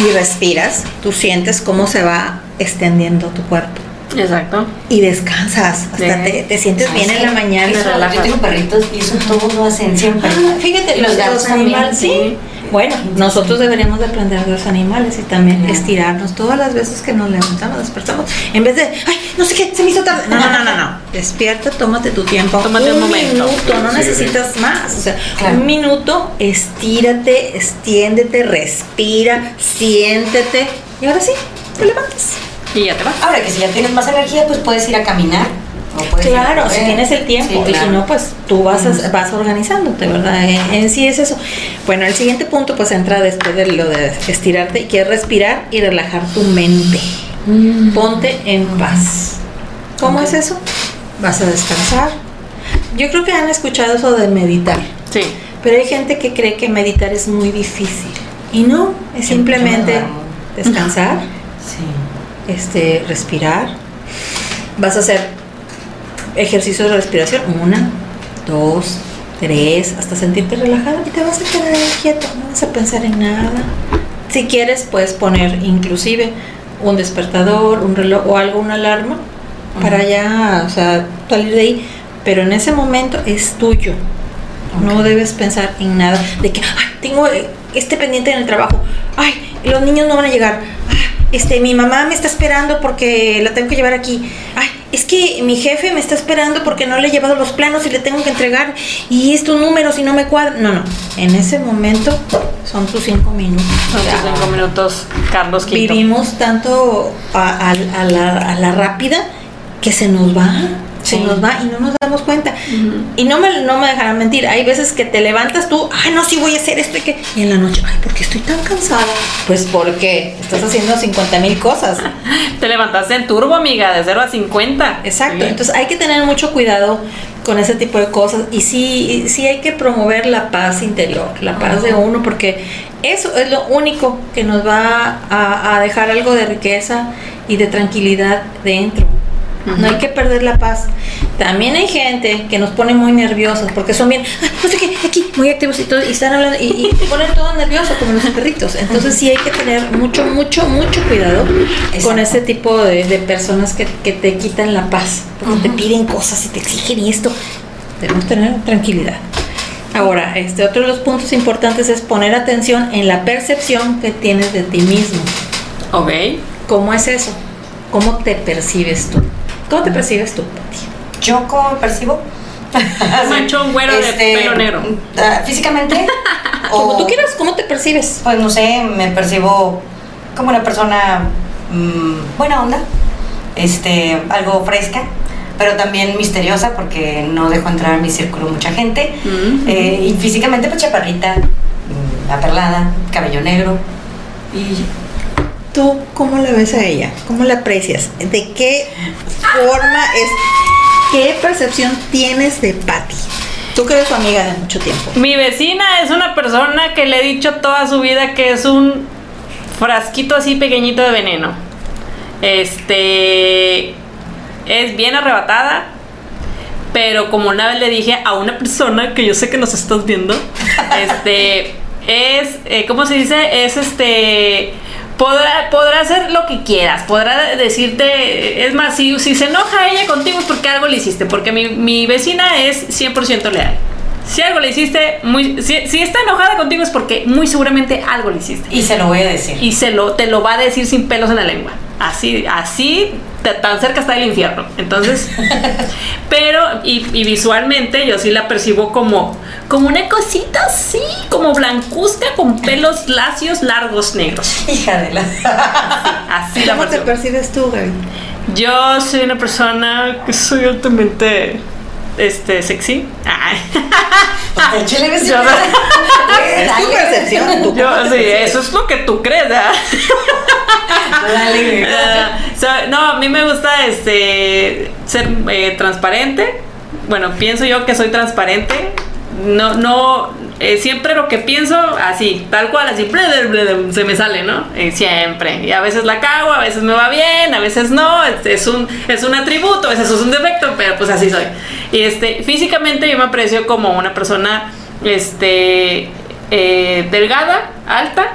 y respiras, tú sientes cómo se va extendiendo tu cuerpo.
Exacto.
Y descansas, hasta
Bien.
te, te sientes
¿Sabes
bien en la mañana.
Eso, yo tengo perritos y eso todos lo hacen siempre.
Ah, fíjate,
Y los gatos también,
animales,
sí.
Bueno, nosotros deberíamos de aprender de los animales y también estirarnos todas las veces que nos levantamos, despertamos, en vez de, ay, no sé qué, se me hizo tarde. No, no, no, no, no. Despierta, tómate tu tiempo.
Tómate un momento.
minuto, no
Sí,
necesitas más. O sea,
Claro.
un minuto, estírate, extiéndete, respira, siéntete. Y ahora sí, te levantas.
Y ya te vas.
Ahora que si ya tienes más energía, pues puedes ir a caminar.
Claro, si tienes el tiempo,
Sí,
y
claro.
si no, pues tú vas, a- vas organizándote, ¿verdad? En, en sí es eso. Bueno, el siguiente punto pues entra después de lo de estirarte, que es respirar y relajar tu mente.
Mm.
Ponte en paz. ¿Cómo es eso? Vas a descansar. Yo creo que han escuchado eso de meditar,
Sí.
pero hay gente que cree que meditar es muy difícil. Y no, es simplemente descansar
Sí.
este, respirar. Vas a hacer ejercicios de respiración. Una, dos, tres, hasta sentirte relajado y te vas a quedar ahí quieto. No vas a pensar en nada. Si quieres, puedes poner inclusive un despertador, un reloj o algo, una alarma para ya, o sea, salir de ahí. Pero en ese momento es tuyo. No debes pensar en nada de que, ay, tengo este pendiente en el trabajo. Ay, los niños no van a llegar. Ah, este, mi mamá me está esperando porque la tengo que llevar aquí. Ay, es que mi jefe me está esperando porque no le he llevado los planos y le tengo que entregar y estos números y no me cuadran. No, no, en ese momento son tus cinco minutos.
Son tus cinco minutos, Carlos Quinto.
vivimos tanto a, a- a la, a la rápida que se nos va, se nos va y no nos damos cuenta. Y no me, no me dejarán mentir, hay veces que te levantas tú, ay no, sí voy a hacer esto y que, y en la noche, ay, ¿por qué estoy tan cansada? Pues porque estás haciendo 50 mil cosas.
Te levantaste en turbo, amiga, de 0 a 50.
Exacto, entonces hay que tener mucho cuidado con ese tipo de cosas y sí, sí hay que promover la paz interior, la paz de uno, porque eso es lo único que nos va a, a dejar algo de riqueza y de tranquilidad dentro. No hay que perder la paz. También hay gente que nos pone muy nerviosos porque son bien, "Ay, no sé qué, aquí, muy activos y todo, y están hablando y, y te ponen todo nervioso como los perritos. Entonces sí hay que tener mucho, mucho, mucho cuidado con ese tipo de, de personas que, que te quitan la paz, porque te piden cosas y te exigen y esto. Debemos tener tranquilidad. Ahora, este otro de los puntos importantes es poner atención en la percepción que tienes de ti mismo.
Ok.
¿Cómo es eso? ¿Cómo te percibes tú? ¿Cómo te percibes tú, Pati?
¿Yo cómo me percibo?
Un manchón güero de pelo negro.
ah, Físicamente.
Como tú quieras, ¿cómo te percibes?
Pues no sé, me percibo como una persona mm, buena onda, este, algo fresca, pero también misteriosa porque no dejo entrar a mi círculo mucha gente.
Mm.
Eh, y físicamente, pues chaparrita, mm, aperlada, cabello negro. Y
¿Tú cómo la ves a ella? ¿Cómo la aprecias? ¿De qué forma es? ¿Qué percepción tienes de Patty? Tú que eres su amiga de mucho tiempo.
Mi vecina es una persona que le he dicho toda su vida que es un frasquito así pequeñito de veneno. Este es bien arrebatada, pero como una vez le dije a una persona que yo sé que nos estás viendo, este es, eh, ¿cómo se dice? Es este podrá, podrá hacer lo que quieras, podrá decirte, es más, si, si se enoja ella contigo es porque algo le hiciste, porque mi, mi vecina es 100% leal. Si algo le hiciste, muy, si, si está enojada contigo es porque muy seguramente algo le hiciste.
Y se lo voy a decir.
Y se lo, te lo va a decir sin pelos en la lengua. Así, así, tan cerca está el infierno. Entonces, pero, y, y visualmente yo sí la percibo como, como una cosita así, como blancuzca con pelos lacios largos negros.
Hija de la.
Así la
¿Cómo te
percibo.
percibes tú, Gaby?
Yo soy una persona que soy altamente este sexy. Ay.
Pues.
Yo-
Güey,
Es tu percepción. ¿tú
Yo,
te
sí, eso es lo que tú crees, ¿verdad? Ah, so- no, a mí me gusta este ser eh, transparente. Bueno, pienso yo que soy transparente. No, no, eh, siempre lo que pienso, así, tal cual, así, se me sale, ¿no? Eh, siempre. Y a veces la cago, a veces me va bien, a veces no. Es, es un, es un atributo, a veces es un defecto, pero pues así soy. Y este, físicamente yo me aprecio como una persona, este, eh, delgada, alta,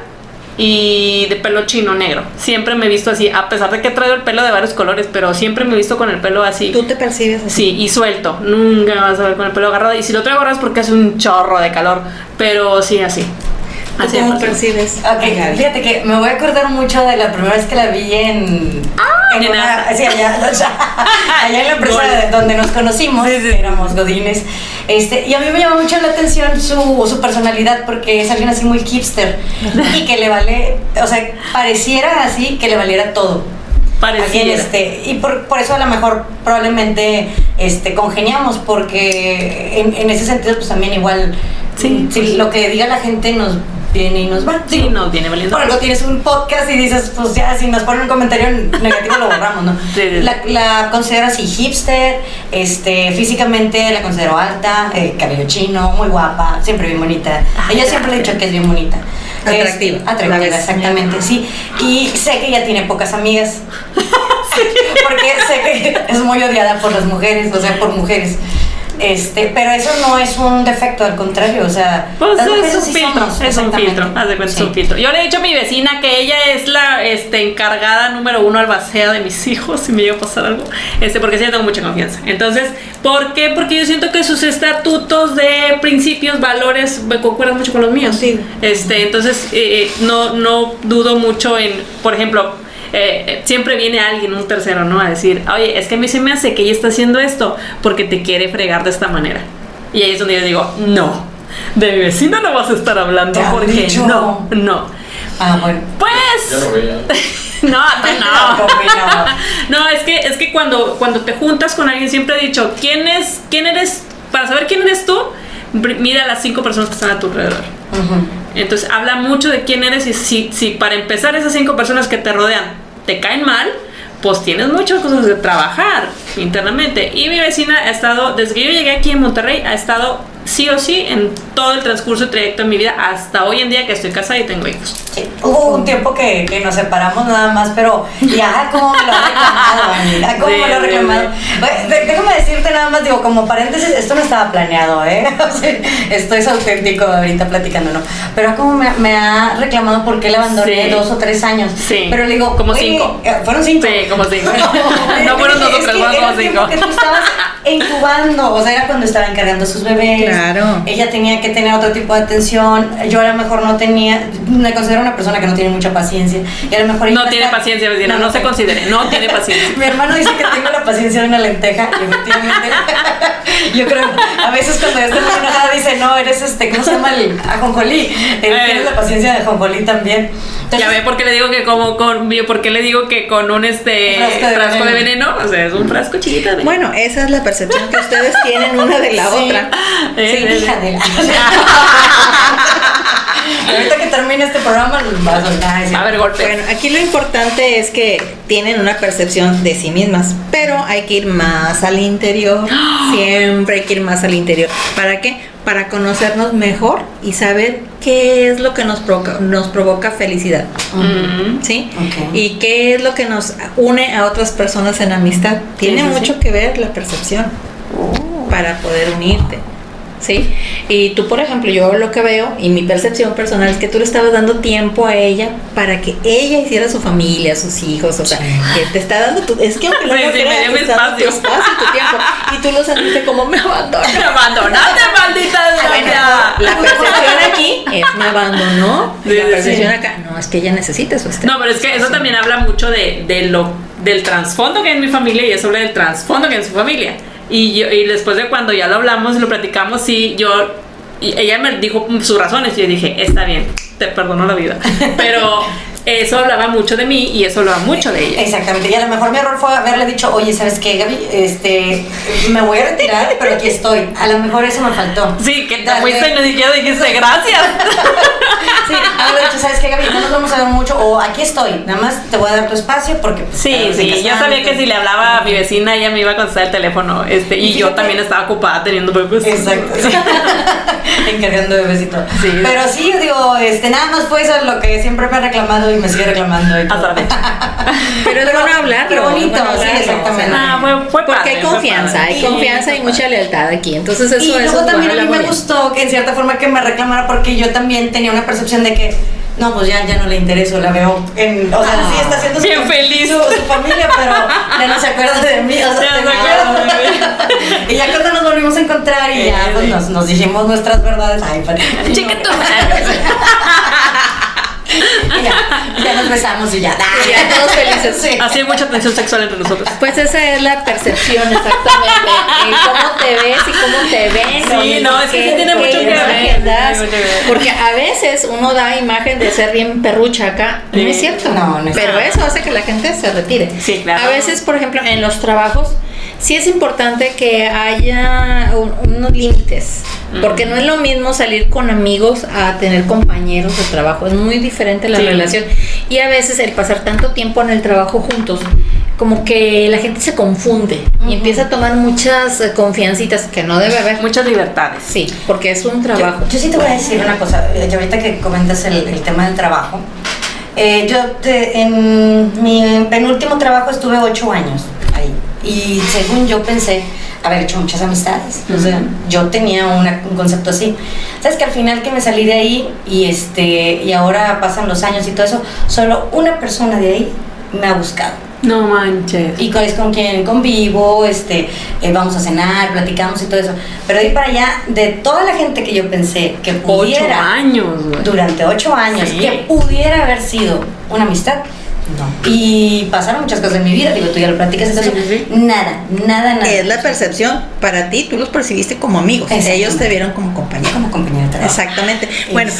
y de pelo chino negro. Siempre me he visto así, a pesar de que traigo el pelo de varios colores, pero siempre me he visto con el pelo así.
¿Tú te percibes así?
Sí, y suelto. Nunca me vas a ver con el pelo agarrado. Y si lo traigo agarrado es porque hace un chorro de calor. Pero sí, así.
¿Tú
Así
cómo percibes?
Ok,
a Gaby?
fíjate que me voy a acordar mucho de la primera vez que la vi en. en
en
una, sí, allá, allá en la empresa
Gol.
donde nos conocimos,
Sí, sí.
éramos godines. Este, y a mí me llamó mucho la atención su, su personalidad porque es alguien así muy hipster y que le vale, o sea, pareciera así que le valiera todo. Alguien,
Pareciera.
este, y por, por eso a lo mejor probablemente este, congeniamos, porque en, en ese sentido, pues también igual,
Sí, pues.
lo que diga la gente nos viene y nos va.
Sí, nos viene valiendo.
por algo tienes un podcast y dices, pues ya, si nos ponen un comentario negativo lo borramos, ¿no?
Sí, sí.
La, la considero así hipster, este, físicamente la considero alta, eh, cabello chino, muy guapa, siempre bien bonita.
Ay,
Ella siempre le he dicho que es bien bonita.
Atractiva,
Es- atractiva, exactamente, sí. Y sé que ella tiene pocas amigas. Porque sé que es muy odiada por las mujeres, o sea, por mujeres. Este, pero eso no es un defecto, al contrario, o sea,
Pues es un
sí
filtro,
somos,
es un filtro, haz de cuenta, es
Sí.
un filtro. Yo le he dicho a mi vecina que ella es la este, encargada número uno albacea de mis hijos, si me llega a pasar algo, este, porque sí le tengo mucha confianza. Entonces, ¿por qué? Porque yo siento que sus estatutos de principios, valores, me concuerdan mucho con los míos.
Contigo.
Este, entonces, eh, no, no dudo mucho en, por ejemplo, eh, siempre viene alguien, un tercero, ¿no? A decir, oye, es que a mí se me hace que ella está haciendo esto porque te quiere fregar de esta manera. Y ahí es donde yo digo, no, de mi vecino no vas a estar hablando
¿Te han
porque
dicho?
no, no.
Ah, bueno.
Pues...
Ya lo veía.
No, no,
No,
no.
papi, no.
No, es que, es que cuando, cuando te juntas con alguien siempre he dicho, ¿quién es, quién eres? Para saber quién eres tú, mira a las cinco personas que están a tu alrededor.
Ujú.
Entonces habla mucho de quién eres y si, si para empezar esas cinco personas que te rodean te caen mal, pues tienes muchas cosas que trabajar internamente. Y mi vecina ha estado, desde que yo llegué aquí en Monterrey, ha estado sí o sí en todo el transcurso y trayecto de mi vida hasta hoy en día que estoy casada y tengo hijos.
Sí, Hubo un tiempo que, que nos separamos nada más, pero ya, ¿cómo me lo ha reclamado? ¿Cómo
Sí,
me lo ha
sí,
reclamado? Bueno, de- déjame decirte nada más, digo, como paréntesis, esto no estaba planeado, ¿eh? O sea, esto es auténtico ahorita platicando, ¿no? Pero como me, me ha reclamado porque le abandoné
Sí.
dos o tres años.
Sí.
Pero le digo,
Como
oye,
cinco.
eh, Fueron cinco.
Sí, como cinco. No fueron dos o
es
tres, fueron como cinco.
que tú estabas incubando, o sea, era cuando estaban cargando sus bebés.
Claro.
Ella tenía que tener otro tipo de atención. Yo a lo mejor no tenía, me considero una persona que no tiene mucha paciencia. Y a lo mejor
No tiene paciencia, vecina, no se considere, no tiene paciencia.
Mi hermano dice que tengo la paciencia de una lenteja y efectivamente yo creo, a veces cuando estoy muy enojada dice, no, eres este, ¿cómo se llama el ajonjolí? Eh, Tienes la paciencia de ajonjolí también. Entonces,
Ya ve por qué le digo que como con por qué le digo que con un este
frasco de
frasco de
veneno.
veneno, o sea, es un frasco chiquito de veneno.
Bueno, esa es la percepción que ustedes tienen una de la
Sí.
otra.
Sí, hija de la... Ahorita que termine este programa, nos va a soltar.
A ver, golpe.
Bueno, aquí lo importante es que tienen una percepción de sí mismas, pero hay que ir más al interior. Siempre hay que ir más al interior. ¿Para qué? Para conocernos mejor y saber qué es lo que nos provoca, nos provoca felicidad.
Mm.
¿Sí?
Ok.
Y qué es lo que nos une a otras personas en amistad. Tiene
sí.
mucho que ver la percepción para poder unirte. ¿Sí? Y tú, por ejemplo, yo lo que veo y mi percepción personal es que tú le estabas dando tiempo a ella para que ella hiciera su familia, sus hijos, o sea, que te está dando tu. Es que aunque no
Sí,
lo
sí,
creas,
me dio
te
mi
está dando tu
espacio.
tu tiempo. Y tú lo sentiste como me abandonó.
Me abandonaste, maldita
Ah, Bueno, la percepción aquí es me abandonó. y la percepción acá, no, es que ella necesita su espacio.
No, pero es que eso también habla mucho de, de lo del trasfondo que hay en mi familia y eso habla del trasfondo que hay en su familia. Y, yo, y después de cuando ya lo hablamos y lo platicamos, sí, yo. Y ella me dijo sus razones y yo dije, está bien, te perdono la vida. Pero eso hablaba mucho de mí y eso hablaba mucho de ella.
Exactamente, y a lo mejor mi error fue haberle dicho, oye, ¿sabes qué, Gaby? Este, me voy a retirar, pero aquí estoy. A lo mejor eso me faltó.
Sí, que te fuiste y no siquiera dijiste gracias.
Sí, haberle dicho, ¿sabes qué, Gaby? No nos vamos a ver mucho, o aquí estoy, nada más te voy a dar tu espacio porque... pues,
Sí, sí, yo sabía que si le hablaba a mi vecina ella me iba a contestar el teléfono, este, y
Y
yo
fíjate-
también estaba ocupada teniendo bebés.
Exacto, sí. encargando bebecito.
Sí.
Pero sí, yo digo, este, nada más fue eso lo que siempre me ha reclamado y me sigue reclamando. Y todo.
Hasta la fecha.
Pero es bueno hablarlo.
Qué bonito,
es bueno
sí, exactamente.
o sea,
Ah, fue, fue
Porque
padre,
hay confianza,
padre.
hay
Sí,
confianza y mucha lealtad aquí. Entonces eso,
y
eso
luego
es
también
bueno
a mí me gustó que en cierta forma que me reclamara porque yo también tenía una percepción de que no, pues ya, ya no le intereso, la veo en, o sea, sí está haciendo su,
Bien feliz.
su, su familia, pero ya no se acuerda de mí, o sea,
se acuerda de mí.
y ya cuando nos volvimos a encontrar y ya pues nos, nos dijimos nuestras verdades, ay, pero,
Chica, tú.
Y ya, ya nos besamos y ya,
Y ya todos felices.
Sí.
Así hay mucha tensión sexual entre nosotros.
Pues esa es la percepción exactamente, cómo te ves y cómo te ven.
Sí, no, es que tiene mucho que ver,
imagen das.
tiene mucho que ver.
Porque a veces uno da imagen de ser bien perrucha acá, no es cierto.
No, no es
Pero eso hace que la gente se retire.
Sí, claro.
A veces, por ejemplo, en los trabajos sí es importante que haya un- unos límites, porque no es lo mismo salir con amigos a tener compañeros de trabajo, es muy diferente la
Sí.
relación. Y a veces el pasar tanto tiempo en el trabajo juntos, como que la gente se confunde y empieza a tomar muchas eh, confiancitas que no debe haber.
Muchas libertades.
Sí, porque es un trabajo.
Yo, yo sí te voy a decir una cosa, eh, y ahorita que comentas el, el tema del trabajo. Eh, yo te- en mi penúltimo trabajo estuve ocho años ahí. Y según yo pensé haber hecho muchas amistades. O sea, yo tenía una- un concepto así. Sabes que al final que me salí de ahí y este y ahora pasan los años y todo eso, solo una persona de ahí me ha buscado.
No manches.
Y con, es con quien convivo, este, eh, vamos a cenar, platicamos y todo eso. Pero de ahí para allá, de toda la gente que yo pensé que
Ocho
pudiera,
años, güey.
durante ocho años,
Sí.
que pudiera haber sido una amistad, No. Y pasaron muchas cosas en mi vida, digo, tú ya lo platicas, entonces,
sí, sí.
nada, nada, nada.
Es la percepción. Para ti, tú los percibiste como amigos.
Exactamente.
Ellos te vieron como compañeros.
como compañero de trabajo.
Exactamente. Bueno,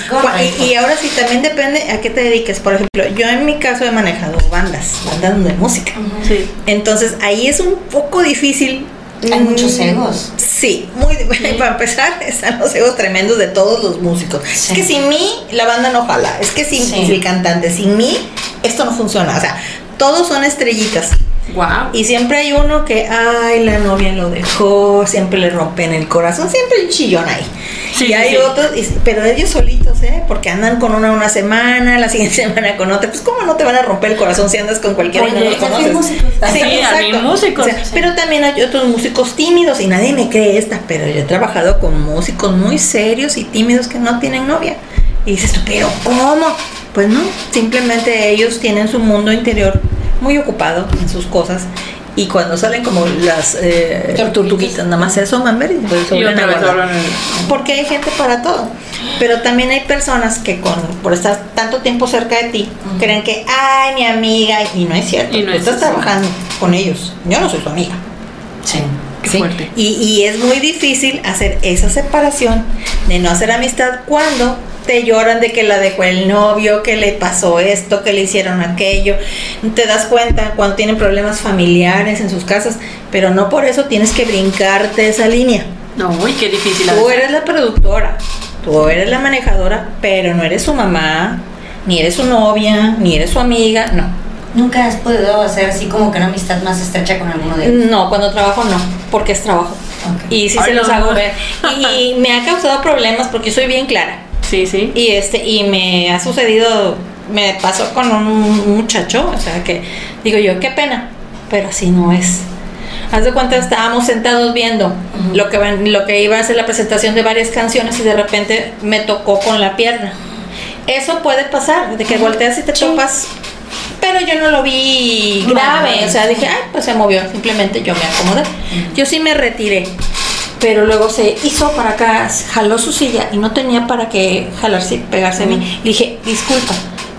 y, y ahora sí también depende a qué te dediques. Por ejemplo, yo en mi caso he manejado bandas, bandas de música.
Sí.
Entonces ahí es un poco difícil.
Hay
Mm,
muchos egos.
Sí, muy para empezar están los egos tremendos de todos los músicos.
Sí.
Es que sin mí la banda no jala, es que sin
Sí.
el cantante, sin mí esto no funciona. O sea, todos son estrellitas.
Wow.
Y siempre hay uno que, ay, la novia lo dejó, siempre le rompen el corazón, siempre hay un chillón ahí.
Sí,
y hay
sí.
otros, y- pero ellos solitos, ¿eh? Porque andan con una una semana, la siguiente semana con otra. Pues, ¿cómo no te van a romper el corazón si andas con cualquiera y no
Oye,
los conoces?
músicos.
Sí, hay músicos,
O sea,
sí.
Pero también hay otros músicos tímidos y nadie me cree esta, pero yo he trabajado con músicos muy serios y tímidos que no tienen novia. Y dices tú, pero ¿cómo? Pues no, simplemente ellos tienen su mundo interior muy ocupado en sus cosas. Y cuando salen como las eh, tortuguitas, nada más se asoman, ver y pues,
Y otra vez
Porque hay gente para todo. Pero también hay personas que con por estar tanto tiempo cerca de ti creen que, ay, mi amiga, y no es cierto.
Y no
tú
es
estás trabajando con ellos. Yo no soy su amiga.
Sí.
Qué
¿sí?
fuerte.
Y, y es muy difícil hacer esa separación de no hacer amistad cuando te lloran de que la dejó el novio, que le pasó esto, que le hicieron aquello. Te das cuenta cuando tienen problemas familiares en sus casas, pero no por eso tienes que brincarte esa línea.
No, uy, qué difícil.
Tú eres la productora, tú eres la manejadora, pero no eres su mamá, ni eres su novia, ni eres su amiga, no.
Nunca has podido hacer así como que una amistad más estrecha con alguno de ellos.
No, cuando trabajo no, porque es trabajo. Y sí
Ay,
se los
no.
hago ver. Y me ha causado problemas porque soy bien clara.
Sí, sí.
Y este, y me ha sucedido, me pasó con un muchacho, o sea que digo yo, qué pena, pero así no es. Haz de cuenta, estábamos sentados viendo lo, que, lo que iba a ser la presentación de varias canciones y de repente me tocó con la pierna. Eso puede pasar, de que volteas y te
Sí.
topas, pero yo no lo vi grave, o sea, dije, ay, pues se movió, simplemente yo me acomodé. Yo sí me retiré, pero luego se hizo para acá, jaló su silla y no tenía para qué jalarse y pegarse a mí. Le dije, disculpa.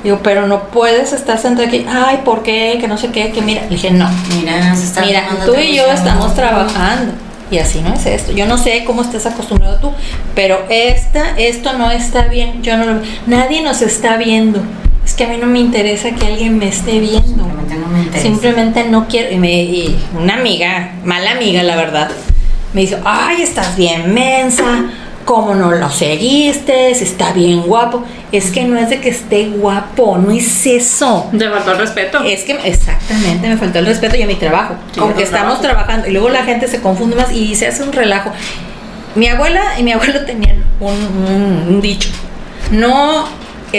Digo, pero no puedes estar sentado aquí. Ay, ¿por qué? Que no sé qué, que mira. Le dije, no.
Mira, se está
Mira, tú y yo estamos trabajando. Y así no es esto. Yo no sé cómo estás acostumbrado tú, pero esta, esto no está bien. Yo no lo, nadie nos está viendo. Es que a mí no me interesa que alguien me esté viendo.
Simplemente no me interesa.
Simplemente no quiero. Y, me, y una amiga, mala amiga, la verdad, me dijo: Ay, estás bien mensa. ¿Cómo no lo seguiste? Está bien guapo. Es que no es de que esté guapo, no es eso.
Te faltó el respeto.
Es que exactamente me faltó el respeto y a mi trabajo,
Sí,
porque
tu
estamos
trabajo.
trabajando y luego la gente se confunde más y se hace un relajo. Mi abuela y mi abuelo tenían un, un- un dicho: no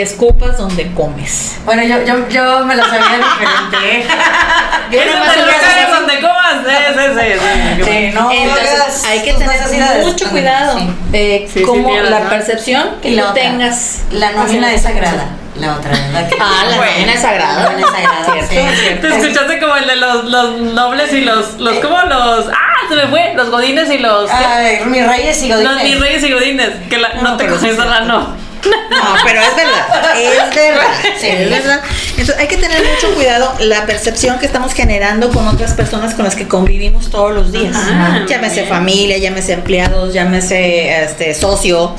escupas donde comes.
Bueno, yo, yo, yo me lo sabía diferente.
Yo
Ese
nomás
es el
lo
donde comas. Sí, sí, sí, sí.
Sí, no,
Entonces hay que
tus
tener mucho cuidado
Sí.
de
Sí, sí,
cómo la
razón.
percepción que
Y la
tú
otra,
tengas.
La nómina es sagrada. La otra, ¿verdad? Que-
Ah, la
Bueno.
nómina es sagrada.
La nómina es sagrada,
Cierto,
sí.
cierto.
Te escuchaste como el de los, los nobles y los, los, ¿cómo los? Ah, se me fue, los godines y los.
Ay, mis reyes y godines.
los mis reyes y godines, que la- no,
No,
te coges
es
la no.
No, pero es verdad, es verdad,
Sí.
es verdad. Entonces hay que tener mucho cuidado la percepción que estamos generando con otras personas con las que convivimos todos los días.
Ajá,
llámese
bien.
familia, llámese empleados, llámese este socio.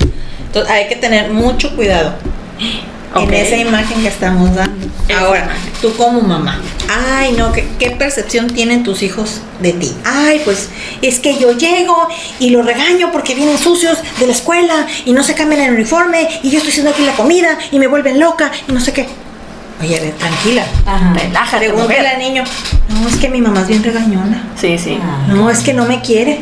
Entonces hay que tener mucho cuidado
Ok.
en esa imagen que estamos dando. Ahora, tú como mamá, ay no, ¿qué, qué percepción tienen tus hijos de ti? Ay, pues es que yo llego y los regaño porque vienen sucios de la escuela y no se cambian el uniforme y yo estoy haciendo aquí la comida y me vuelven loca y no sé qué. Oye, tranquila,
Ajá.
relájate, pregúntale al niño. No, es que mi mamá es bien regañona.
Sí, sí.
No, es que no me quiere.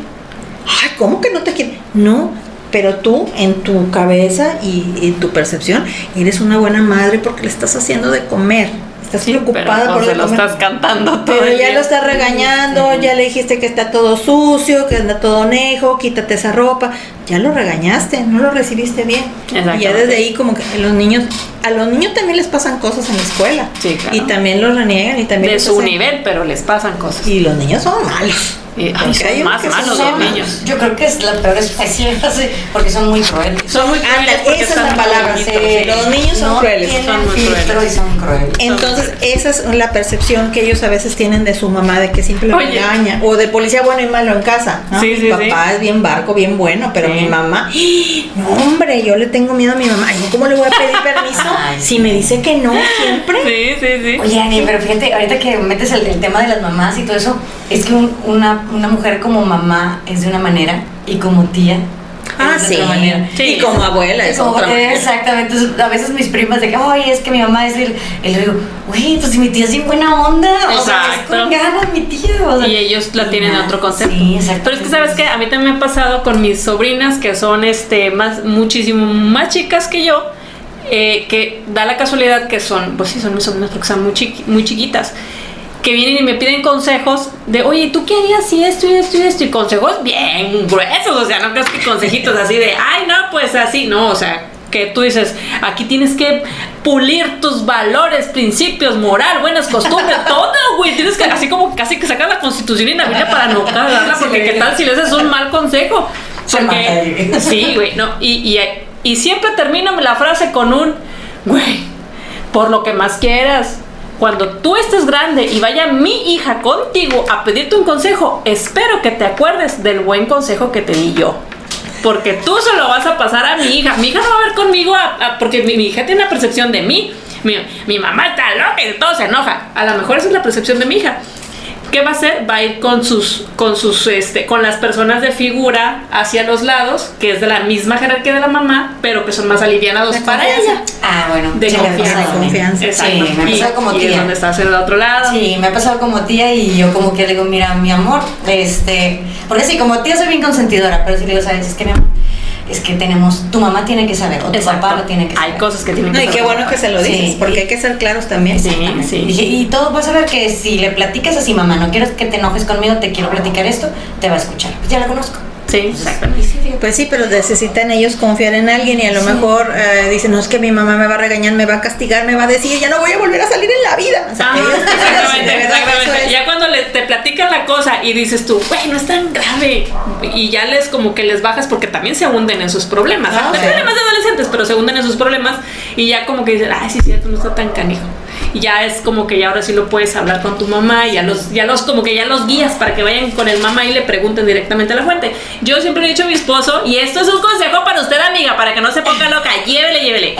Ay, ¿cómo que no te quiere? No, pero tú en tu cabeza y en tu percepción eres una buena madre porque le estás haciendo de comer. Estás
Sí, pero
preocupada
no
por de
lo
comer.
estás cantando todo
Pero
el
ya
día.
lo estás regañando,
Sí.
ya le dijiste que está todo sucio, que anda todo nejo, quítate esa ropa. Ya lo regañaste, no lo recibiste bien. Y ya desde ahí como que los niños a los niños también les pasan cosas en la escuela.
Sí, claro.
Y también los reniegan y también
De su
hacen-
nivel, pero les pasan cosas.
Y los niños son malos.
Y- ay, son
hay unos
más
que
malos
son-
los niños.
Yo creo que es la peor especie, porque son muy crueles.
Son muy
Anda,
crueles porque
esa es la
están muy
palabra,
bonitos,
sí,
sí.
los niños son
no
crueles.
tienen
son muy
filtro
crueles.
y son crueles.
Entonces, esa es la percepción que ellos a veces tienen de su mamá, de que siempre lo
Oye.
regaña. O del policía bueno y malo en casa. ¿no?
Sí,
mi
sí,
papá
sí.
es bien barco, bien bueno, pero
Sí.
mi mamá, no, hombre, yo le tengo miedo a mi mamá. ¿cómo le voy a pedir permiso
Ay,
si me dice que no siempre?
Sí, sí, sí.
Oye, Ani, pero fíjate, ahorita que metes el, el tema de las mamás y todo eso, es que un- una, una mujer como mamá es de una manera y como tía
Ah, sí.
Sí.
Y como abuela es
Como-
otra manera.
exactamente. Entonces, a veces mis primas de que, ay, es que mi mamá es el. Y le digo, güey, pues si mi tía es bien buena onda. O sea, es
Exacto.
con ganas mi tía. o sea,
Y ellos la tienen
nada,
otro concepto.
Sí, exacto.
Pero es que sabes que a mí también me ha pasado con mis sobrinas que son este más muchísimo más chicas que yo, eh, que da la casualidad que son, pues sí son mis sobrinas porque son muy, chiqui- muy chiquitas, que vienen y me piden consejos de, oye, ¿tú qué harías si esto y esto y esto? Y consejos bien gruesos, o sea, no creas que consejitos así de, ay, no, pues así, no, o sea, que tú dices, aquí tienes que pulir tus valores, principios, moral, buenas costumbres, todo, güey. Tienes que, así como casi que sacas la constitución y la Biblia para no cagarla, porque qué tal si le haces un mal consejo. Porque, sí, güey, no, y, y, y siempre termina la frase con un, güey, por lo que más quieras. Cuando tú estés grande y vaya mi hija contigo a pedirte un consejo, espero que te acuerdes del buen consejo que te di yo. Porque tú se lo vas a pasar a mi hija. Mi hija no va a ver conmigo a- a- porque mi, mi hija tiene una percepción de mí. Mi, mi mamá está loca y todo se enoja. A lo mejor esa es la percepción de mi hija. ¿Qué va a hacer? Va a ir con sus, con sus, este, con las personas de figura hacia los lados, que es de la misma jerarquía de la mamá, pero que son más alivianados
De
para
confianza.
ella.
Ah, bueno.
De
sí
confianza.
De confianza.
Exacto.
Sí, me ha
Y-
pasado como
y es
tía.
donde estás en el otro lado.
Sí, me ha pasado como tía y yo como que le digo, mira, mi amor, este, porque sí, como tía soy bien consentidora, pero si le digo, sabes, es que mi amor, es que tenemos, tu mamá tiene que saber, o tu
Exacto.
papá lo tiene que saber.
Hay cosas que tienen que
No, y qué bueno que se lo dices,
Sí.
porque hay que ser claros también.
Sí, sí.
Y todos vas a ver que si le platicas así, mamá, no quiero que te enojes conmigo, te quiero platicar esto, te va a escuchar. Pues ya la conozco.
Sí, exactamente.
Sí.
Pues sí, pero necesitan ellos confiar en alguien y a lo
Sí.
mejor eh, dicen, no es que mi mamá me va a regañar, me va a castigar, me va a decir, ya no voy a volver a salir en la vida. O sea,
Ajá,
ellos- de
exactamente,
verdad,
exactamente.
es-
Ya cuando le, te platican la cosa y dices tú, güey, no es tan grave. Y ya les como que les bajas porque también se hunden en sus problemas.
Ah, sí.
problemas de adolescentes, pero se hunden en sus problemas y ya como que dicen, ay, sí, cierto, no está tan canijo. Y ya es como que ya ahora sí lo puedes hablar con tu mamá y ya los, ya los como que ya los guías para que vayan con el mamá y le pregunten directamente a la fuente. Yo siempre he dicho a mi esposo, y esto es un consejo para usted, amiga, para que no se ponga loca, llévele, llévele.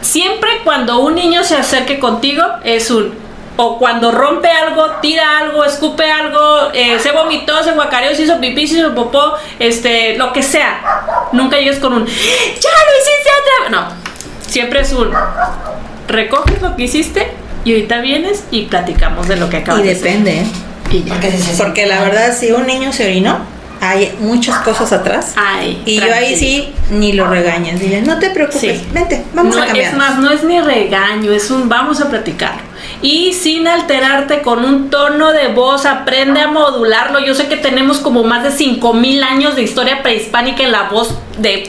Siempre cuando un niño se acerque contigo es un o cuando rompe algo, tira algo, escupe algo, eh, se vomitó, se guacareó, se hizo pipí, se hizo popó, este, lo que sea. Nunca llegues con un ¡Ya lo hiciste otra vez! No. Siempre es un recoges lo que hiciste y ahorita vienes y platicamos de lo que acabas
Y
de hacer.
depende, ¿eh?
Y
si se
Porque la verdad, si un niño se orinó, hay muchas cosas atrás.
Ay,
Y yo ahí sí ni lo regañas. Dile, no te preocupes,
Sí.
vente, vamos
no,
a cambiar.
Es más, no es ni regaño, es un vamos a platicar. Y sin alterarte con un tono de voz, aprende a modularlo. Yo sé que tenemos como más de 5000 años de historia prehispánica en la voz de.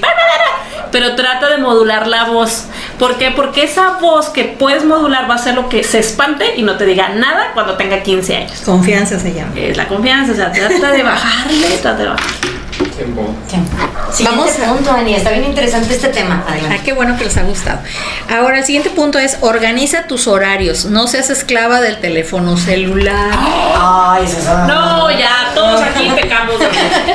Pero trata de modular la voz. ¿Por qué? Porque esa voz que puedes modular va a ser lo que se espante y no te diga nada cuando tenga 15 años.
Confianza se llama.
Es la confianza, o sea, trata de bajarle, trata de bajarle.
Tiempo.
Siguiente
Vamos a-
punto, Ani, está bien interesante este tema.
Ah,
Adelante.
qué bueno que les ha gustado. Ahora, el siguiente punto es organiza tus horarios. No seas esclava del teléfono celular.
Ay, es.
No, ya, todos aquí pecamos.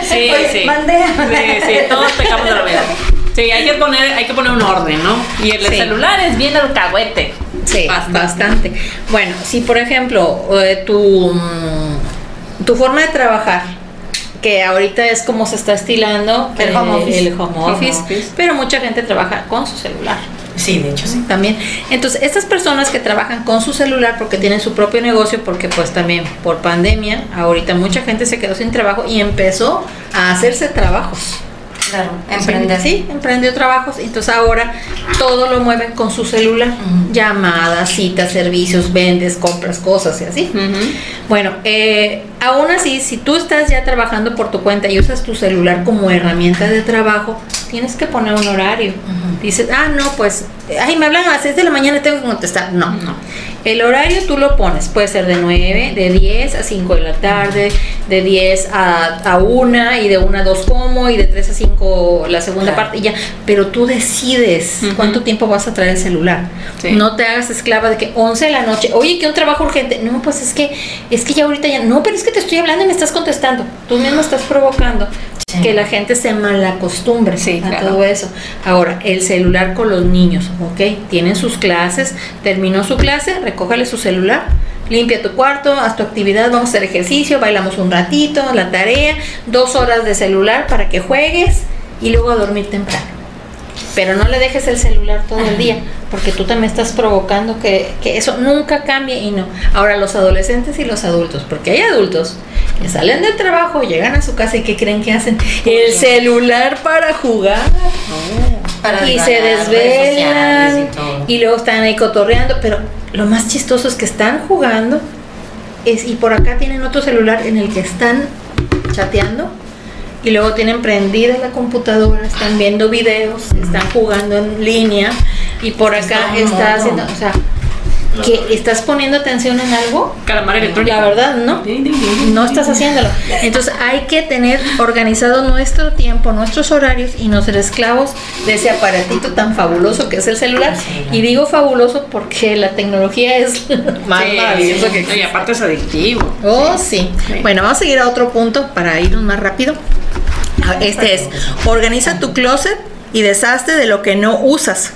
Sí,
Oye,
sí.
bandera.
Sí, sí, todos pecamos de lo mismo. Sí, hay que poner, hay que poner un orden, ¿no? Y el
Sí.
celular es bien alcahuete.
Sí,
Bastante.
bastante. Bueno, si por ejemplo eh, tu, mm, tu forma de trabajar, que ahorita es como se está estilando
El
eh,
home office.
el home
Home
office,
office.
pero mucha gente trabaja con su celular.
Sí, de hecho, sí.
También. Entonces, estas personas que trabajan con su celular porque tienen su propio negocio, porque pues también por pandemia, ahorita mucha gente se quedó sin trabajo y empezó a hacerse trabajos.
Claro, emprender.
Sí, emprendió trabajos. Entonces ahora todo lo mueven con su celular. Llamadas, citas, servicios, vendes, compras cosas y así. Bueno, eh, Aún así, si tú estás ya trabajando por tu cuenta y usas tu celular como herramienta de trabajo, tienes que poner un horario. Dices, ah, no, pues, ay, me hablan a las 6 de la mañana, tengo que contestar. No, no. El horario tú lo pones, puede ser de 9, de 10 a 5 de la tarde, de 10 a, a 1 y de 1 a 2 como y de 3 a 5 la segunda parte y ya. Pero tú decides cuánto tiempo vas a traer el celular.
Sí.
No te hagas esclava de que 11 de la noche, oye, que un trabajo urgente. No, pues es que, es que ya ahorita ya, no, pero es que te estoy hablando y me estás contestando. Tú mismo estás provocando
Sí.
que la gente se malacostumbre
Sí,
a
claro.
todo eso. Ahora, el celular con los niños, ¿ok? Tienen sus clases, terminó su clase, recójale su celular, limpia tu cuarto, haz tu actividad, vamos a hacer ejercicio, bailamos un ratito, la tarea, dos horas de celular para que juegues y luego a dormir temprano. Pero no le dejes el celular todo el día, porque tú también estás provocando que, que eso nunca cambie y no. Ahora los adolescentes y los adultos, porque hay adultos que salen del trabajo, llegan a su casa y ¿qué creen que hacen? El celular para jugar.
Para
y se desvelan
y
y luego están ahí cotorreando, pero lo más chistoso es que están jugando es, y por acá tienen otro celular en el que están chateando y luego tienen prendida la computadora, están viendo videos, están jugando en línea y por acá
Está
haciendo, o sea, que estás poniendo atención en algo,
Calamar electrónico.
la verdad no, no estás haciéndolo. Entonces hay que tener organizado nuestro tiempo, nuestros horarios y no ser esclavos de ese aparatito tan fabuloso que es el celular. Y digo fabuloso porque la tecnología es más
Sí,
maravillosa que.
Y aparte es adictivo.
Oh, sí.
Sí.
Bueno, vamos a seguir a otro punto para irnos más rápido. Ah, Este es, organiza tu closet y deshazte de lo que no usas.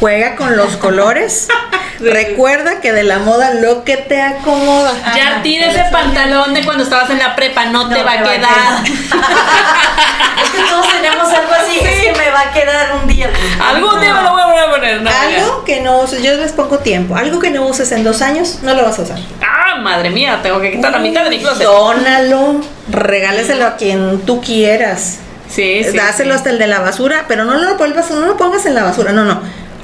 Juega con los colores. Recuerda que de la moda lo que te acomoda.
Ya tira ese pantalón de cuando estabas en la prepa, no, te va a quedar.
es que todos tenemos algo así, es que me va a quedar un día.
Algún día me lo voy a poner. no,
Algo que no uses, yo les pongo tiempo. Algo que no uses en dos años, no lo vas a usar.
Ah, madre mía, tengo que quitar la mitad de mi closet.
Dónalo, regáleselo a quien tú quieras.
Sí, sí.
Dáselo
sí.
hasta el de la basura, pero no lo vuelvas, no lo pongas en la basura, no, no.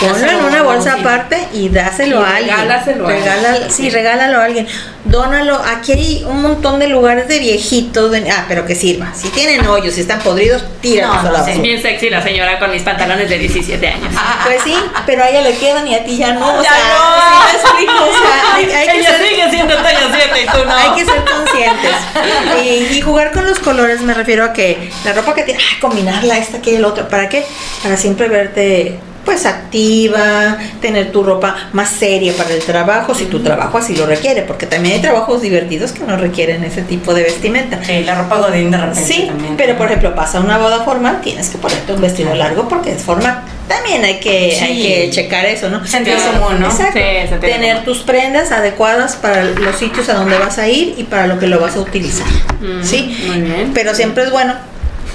Ponlo en una
a
bolsa aparte y dáselo
Y
a alguien.
regálaselo a
Regala-
alguien.
sí, regálalo a alguien. Dónalo. Aquí hay un montón de lugares de viejitos, de- ah, pero que sirva. Si tienen hoyos, si están podridos, tíralos
No,
a la basura.
Bien sexy la señora con mis pantalones de 17 años.
Pues sí, pero a ella le quedan y a ti ya no. O
Ya
sea,
no.
¿sí me explico? O sea, hay, hay que
Ella
ser
sigue siendo talla 7 y tú no.
hay que ser conscientes. Y, y jugar con los colores me refiero a que la ropa que tiene, ah, combinarla esta que el otro. ¿Para qué? Para siempre verte pues activa, tener tu ropa más seria para el trabajo, si tu trabajo así lo requiere, porque también hay trabajos divertidos que no requieren ese tipo de vestimenta.
Sí, la ropa godín de repente
Sí,
también.
pero por ejemplo, pasa una boda formal, tienes que ponerte un vestido largo porque es formal. También hay que,
Sí.
hay que checar eso, ¿no?
Sentido común, ¿no?
Exacto.
Sí,
Tener
común.
tus prendas adecuadas para los sitios a donde vas a ir y para lo que lo vas a utilizar.
Mm,
¿Sí?
muy bien.
Pero siempre es bueno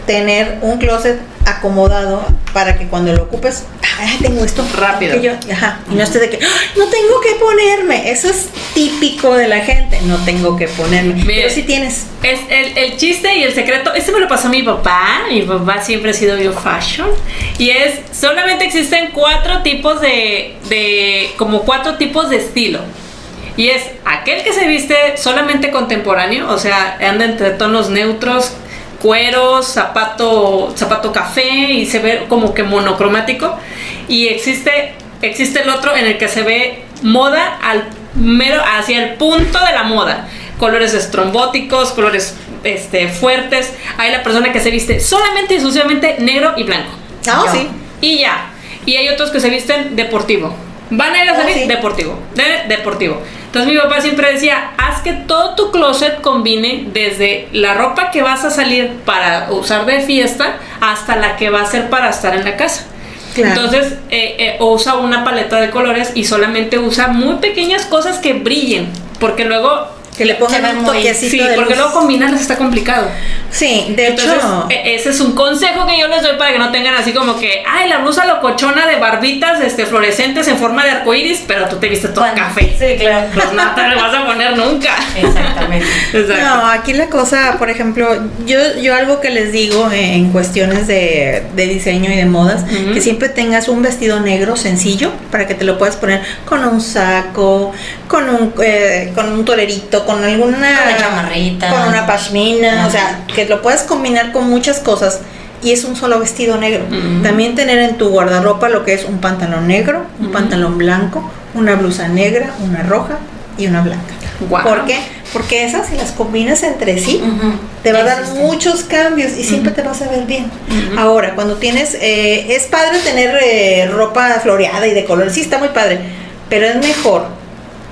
tener un closet acomodado para que cuando lo ocupes, ah, tengo esto
Rápido.
que yo- ajá, y no estés de que "Ah, no tengo que ponerme. Eso es típico de la gente. No tengo que ponerme.
Mire.
Pero si tienes.
Es el, el chiste y el secreto, este me lo pasó mi papá, mi papá siempre ha sido bio fashion, y es, solamente existen cuatro tipos de, de, como cuatro tipos de estilo. Y es aquel que se viste solamente contemporáneo, o sea, anda entre tonos neutros, cueros, zapato, zapato café y se ve como que monocromático. Y existe, existe el otro en el que se ve moda al mero, hacia el punto de la moda. Colores estrombóticos, colores este, fuertes. Hay la persona que se viste solamente y exclusivamente negro y blanco.
Ah, sí.
Y ya. Y hay otros que se visten deportivo. Van a ir a
Oh,
salir
sí.
deportivo. De deportivo. Entonces mi papá siempre decía, haz que todo tu closet combine desde la ropa que vas a salir para usar de fiesta hasta la que va a ser para estar en la casa.
Claro.
Entonces, eh, eh, usa una paleta de colores y solamente usa muy pequeñas cosas que brillen. Porque luego...
Que le pongan un
muy-
toquecito
Sí,
de
porque
luz.
luego combinarlas está complicado.
Sí, de
Entonces,
hecho.
e- ese es un consejo que yo les doy para que no tengan así como que, ay, la blusa locochona de barbitas este, fluorescentes en forma de arcoíris, pero tú te viste todo
Bueno,
café.
Sí, claro.
Pues no te lo vas a poner nunca.
Exactamente.
Exacto.
No, aquí la cosa, por ejemplo, yo, yo algo que les digo en cuestiones de, de diseño y de modas, que siempre tengas un vestido negro sencillo para que te lo puedas poner con un saco, con un, eh, con un tolerito, con alguna
Con una chamarrita.
con una pashmina,
Ajá.
o sea, que lo puedes combinar con muchas cosas y es un solo vestido negro. También tener en tu guardarropa lo que es un pantalón negro, un pantalón blanco, una blusa negra, una roja y una blanca. ¿Por qué? Porque esas si las combinas entre sí te va a dar muchos cambios y siempre te vas a ver bien. Ahora, cuando tienes, eh, es padre tener eh, ropa floreada y de color, sí está muy padre, pero es mejor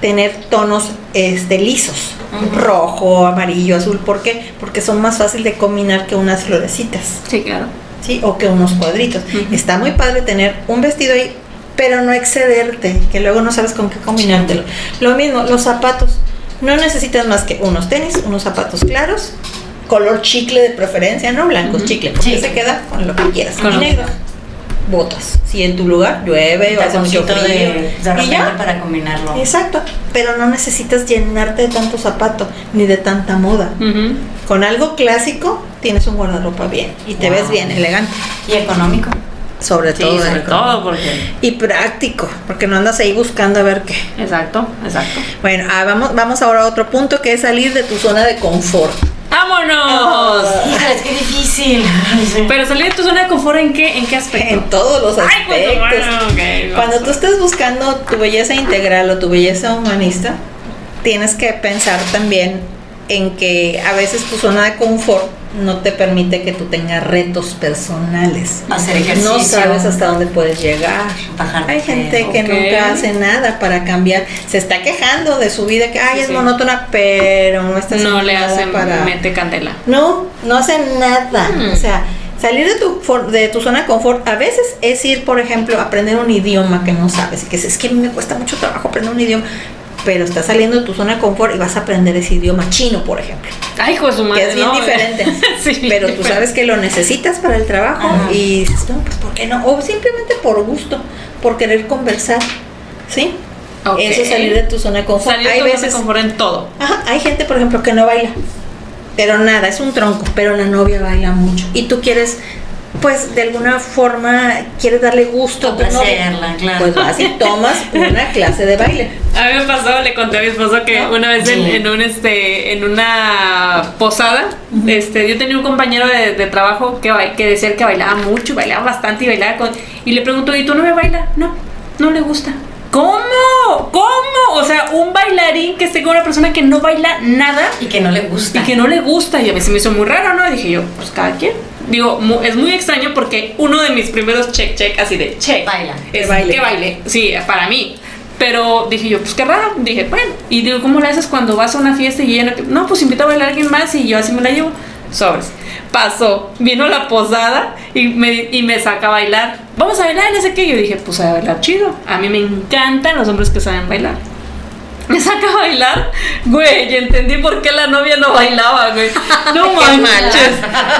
tener tonos este, lisos, rojo, amarillo, azul, ¿por qué? Porque son más fácil de combinar que unas florecitas,
Sí, claro.
¿sí? O que unos cuadritos. Está muy padre tener un vestido ahí, pero no excederte, que luego no sabes con qué combinártelo. Lo mismo, los zapatos. No necesitas más que unos tenis, unos zapatos claros, color chicle de preferencia, no blancos, chicle, porque
Sí.
se queda con lo que quieras.
Con
negro. Botas. Si en tu lugar llueve o hace mucho frío.
de, de
y
repente
ya.
para combinarlo.
Exacto. Pero no necesitas llenarte de tanto zapato ni de tanta moda. Con algo clásico tienes un guardarropa bien y te
Wow.
ves bien, elegante.
Y económico.
Sobre
Sí,
todo.
sobre todo porque.
Y práctico, porque no andas ahí buscando a ver qué.
Exacto, exacto.
Bueno, ah, vamos, vamos ahora a otro punto que es salir de tu zona de confort.
¡Vámonos!
Híjole, es que difícil.
Pero salir de tu zona de confort en qué, en qué aspecto?
En todos los
Ay, pues,
aspectos.
bueno,
Cuando tú estés buscando tu belleza integral o tu belleza humanista, tienes que pensar también en que a veces tu zona de confort no te permite que tú tengas retos personales.
Hacer ejercicio.
No sabes hasta dónde puedes llegar. Hay gente que
Ok.
nunca hace nada para cambiar. Se está quejando de su vida, que ay,
Sí,
es
sí.
monótona, pero no está haciendo
No le
nada
hacen
para.
mete candela.
No, no hacen nada.
Hmm.
O sea, salir de tu, for- de tu zona de confort a veces es ir, por ejemplo, a aprender un idioma que no sabes. Y que dices, es que a mí me cuesta mucho trabajo aprender un idioma. Pero estás saliendo de tu zona de confort y vas a aprender ese idioma chino, por ejemplo.
Ay, hijo de su
Que
madre.
es bien
no.
diferente.
sí,
pero tú sabes que lo necesitas para el trabajo
Ajá.
y dices, no, pues ¿por qué no? O simplemente por gusto, por querer conversar. ¿Sí?
Ok.
Eso es salir de tu zona de confort.
Salir de
Hay
tu zona de
veces
confort en todo.
Ajá, hay gente, por ejemplo, que no baila. Pero nada, es un tronco, pero la novia baila mucho. Y tú quieres, pues, de alguna forma, quieres darle gusto a tu novia.
Complacerla, claro.
Pues vas y tomas una clase de baile.
A mí me pasó, le conté a mi esposo que
¿No?
una vez en,
Sí.
en un este en una posada, este yo tenía un compañero de, de trabajo que que decía que bailaba mucho, bailaba bastante y bailaba con y le pregunto, "¿Y tú no me baila?" No, no le gusta. ¿Cómo? ¿Cómo? O sea, un bailarín que esté con una persona que no baila nada
Y que no le gusta.
y que no le gusta. Y a mí se me hizo muy raro, ¿no? Y dije yo, pues cada quien. Digo, mu- es muy extraño porque uno de mis primeros check, check, así de check.
Baila.
Es
Que baile.
que baile. Sí, para mí. Pero dije yo, pues qué raro. Dije, bueno. Y digo, ¿cómo le haces cuando vas a una fiesta y ella no, no, pues invita a bailar a alguien más y yo así me la llevo? Sobres. Pasó. Vino la posada y me, y me saca a bailar. Vamos a bailar, no sé qué. Yo dije, pues a bailar chido. A mí me encantan los hombres que saben bailar. Me saca a bailar, güey, y entendí por qué la novia no bailaba, güey. No manches.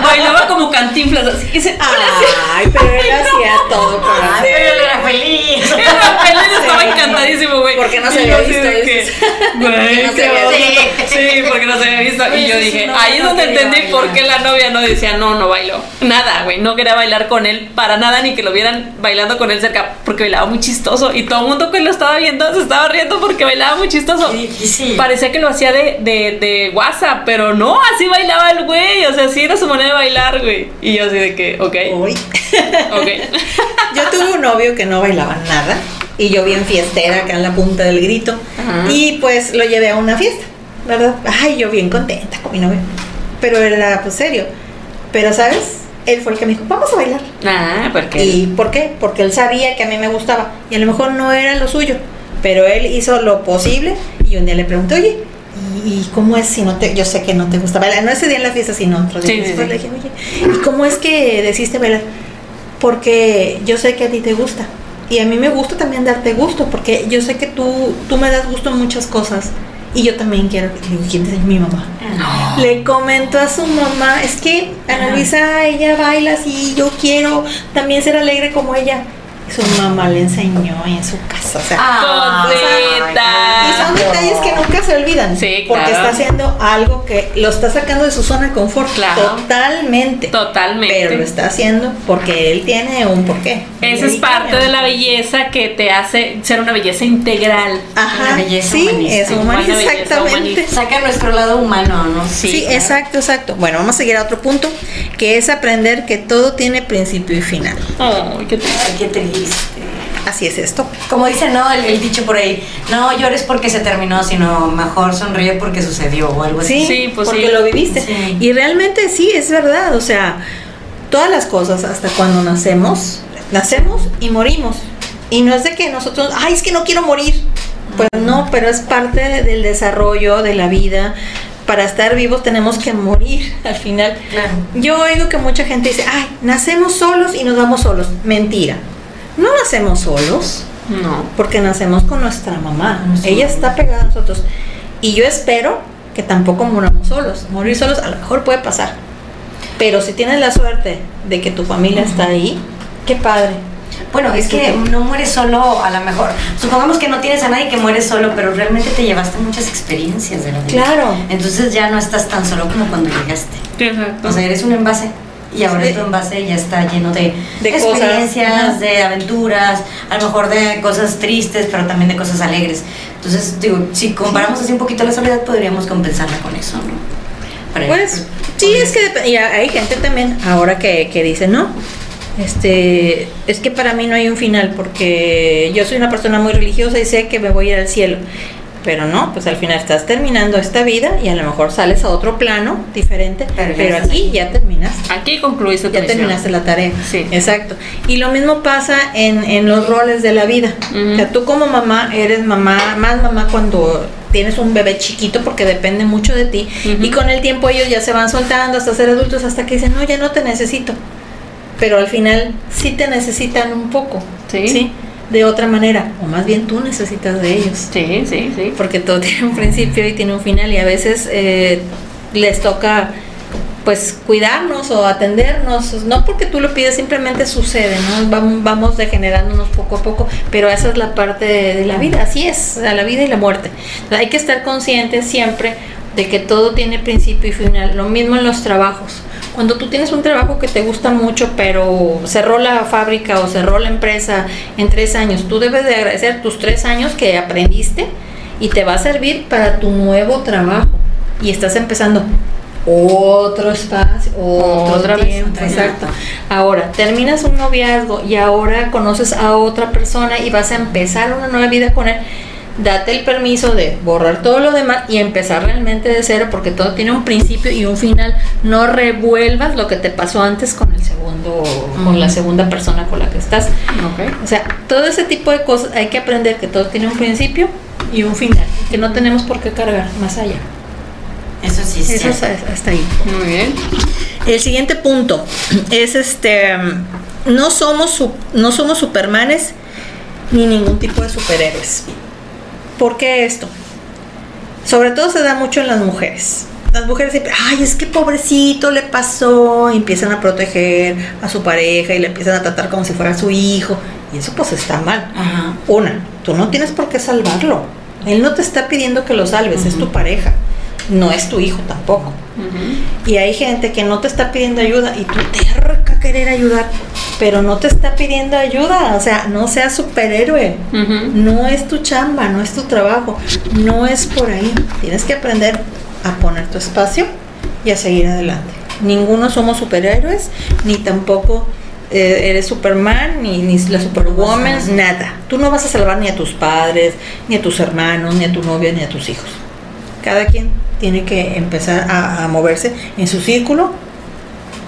Bailaba como cantinflas, así que se.
Ay, pero él hacía todo por
Ay, pero él era feliz.
Él estaba
Sí.
encantadísimo, güey.
Porque no se había visto.
Güey,
no se
qué
había
onda.
visto.
Sí, porque no se había visto. Y yo dije, ahí es donde entendí por qué la novia no decía, no, no bailó. Nada, güey. No quería bailar con él para nada, ni que lo vieran bailando con él cerca. Porque bailaba muy chistoso. Y todo el mundo que lo estaba viendo se estaba riendo porque bailaba muy chistoso.
Qué difícil.
Parecía que lo hacía de, de, de WhatsApp, pero no, así bailaba el güey. O sea, así era su manera de bailar, güey. Y yo así de que, ok,
Uy.
ok.
Yo tuve un novio que no bailaba nada y yo bien fiestera acá en la punta del grito
Ajá.
y pues lo llevé a una fiesta, ¿verdad? Ay, yo bien contenta con mi novio. Pero era pues serio. Pero ¿sabes? Él fue el que me dijo, vamos a bailar.
Ah, porque.
¿Y por qué? Porque él sabía que a mí me gustaba y a lo mejor no era lo suyo, pero él hizo lo posible y un día le pregunté, oye, ¿y, cómo es si no te, yo sé que no te gusta bailar, no ese día en la fiesta, sino otro día
Sí,
después
sí.
le dije, oye, ¿y cómo es que decidiste bailar? Porque yo sé que a ti te gusta y a mí me gusta también darte gusto, porque yo sé que tú, tú me das gusto en muchas cosas y yo también quiero, le digo, ¿quién es mi mamá?
No.
Le comentó a su mamá, es que Ana. Luisa, ella baila así, yo quiero también ser alegre como ella. Su mamá le enseñó en su casa. O sea,
Ah,
Cosita.
y son detalles que nunca se olvidan.
Sí,
Porque
claro.
está haciendo algo que lo está sacando de su zona de confort.
Claro.
Totalmente.
Totalmente.
Pero lo está haciendo porque él tiene un porqué.
Esa es parte de la belleza que te hace ser una belleza integral.
Ajá,
Una belleza
sí,
humanista.
es
belleza
exactamente.
humanista.
saca nuestro lado humano, ¿no?
Sí,
claro.
exacto, exacto. Bueno, vamos a seguir a otro punto, que es aprender que todo tiene principio y final.
Ay, qué triste.
Ay, qué triste.
Así es esto.
Como dice, ¿no? El, el dicho por ahí, no llores porque se terminó, sino mejor sonríe porque sucedió o algo así.
Sí,
Sí, pues
porque
sí.
lo viviste.
Sí.
Y realmente sí, es verdad. O sea, todas las cosas hasta cuando nacemos, nacemos y morimos. Y no es de que nosotros, ay, es que no quiero morir. Pues no, pero es parte del desarrollo de la vida. Para estar vivos tenemos que morir al final.
Claro.
Yo oigo que mucha gente dice, ay, nacemos solos y nos vamos solos. Mentira. No nacemos solos
No.
porque nacemos con nuestra mamá. Ella está pegada a nosotros. Y yo espero que tampoco moramos solos. Morir solos a lo mejor puede pasar. Pero si tienes la suerte de que tu familia está ahí, qué padre.
Bueno, es que no mueres solo, a lo mejor. Supongamos que no tienes a nadie que mueres solo, pero realmente te llevaste muchas experiencias de la vida.
Claro.
Entonces ya no estás tan solo como cuando llegaste.
Exacto.
O sea, eres un envase. Y ahora
Sí.
tu envase ya está lleno de,
De
experiencias, de aventuras, a lo mejor de cosas tristes, pero también de cosas alegres. Entonces, digo, si comparamos así un poquito la soledad, podríamos compensarla con eso, ¿no? Para-
Pues sí, es que y hay gente también ahora que, que dice, no, este, es que para mí no hay un final porque yo soy una persona muy religiosa y sé que me voy a ir al cielo. Pero no, pues al final estás terminando esta vida y a lo mejor sales a otro plano diferente,
Pero
aquí ya terminaste.
Aquí concluiste tu
Ya
misión.
terminaste la tarea.
Sí.
Exacto. Y lo mismo pasa en, en los roles de la vida.
Ujú.
O sea, tú como mamá eres mamá, más mamá cuando tienes un bebé chiquito porque depende mucho de ti. Y con el tiempo ellos ya se van soltando hasta ser adultos, hasta que dicen, no, ya no te necesito. Pero al final sí te necesitan un poco.
Sí.
De otra manera. O más bien tú necesitas de ellos
Sí, sí, sí.
porque todo tiene un principio y tiene un final y a veces eh, les toca pues cuidarnos o atendernos, no porque tú lo pides, simplemente sucede, ¿no? Vamos, vamos degenerándonos poco a poco, pero esa es la parte de, de la vida, así es, la vida y la muerte. Hay que estar conscientes siempre de que todo tiene principio y final, lo mismo en los trabajos. Cuando tú tienes un trabajo que te gusta mucho, pero cerró la fábrica o cerró la empresa en tres años, tú debes de agradecer tus tres años que aprendiste y te va a servir para tu nuevo trabajo. Y estás empezando otro espacio, otro
Otra vez,
tiempo,
otra vez.
exacto. Ahora, terminas un noviazgo y ahora conoces a otra persona y vas a empezar una nueva vida con él. Date el permiso de borrar todo lo demás y empezar realmente de cero porque todo tiene un principio y un final. No revuelvas lo que te pasó antes con el segundo, con la segunda persona con la que estás.
Ok.
O sea, todo ese tipo de cosas hay que aprender que todo tiene un principio y un final, que no tenemos por qué cargar más allá.
Eso sí, es
Eso es hasta ahí.
Muy bien.
El siguiente punto es este no somos no somos supermanes ni ningún tipo de superhéroes. ¿Por qué esto? Sobre todo se da mucho en las mujeres. Las mujeres siempre, ay, es que pobrecito le pasó, y empiezan a proteger a su pareja y le empiezan a tratar como si fuera su hijo. Y eso pues está mal.
Ajá.
Una, tú no tienes por qué salvarlo. Él no te está pidiendo que lo salves, es tu pareja. No es tu hijo tampoco. Y hay gente que no te está pidiendo ayuda y tú te arranca querer ayudar, pero no te está pidiendo ayuda. O sea, no seas superhéroe. No es tu chamba, no es tu trabajo, no es por ahí. Tienes que aprender a poner tu espacio y a seguir adelante. Ninguno somos superhéroes, ni tampoco eh, eres Superman, ni, ni la Superwoman, nada. Tú no vas a salvar ni a tus padres, ni a tus hermanos, ni a tu novia, ni a tus hijos. Cada quien tiene que empezar a, a moverse en su círculo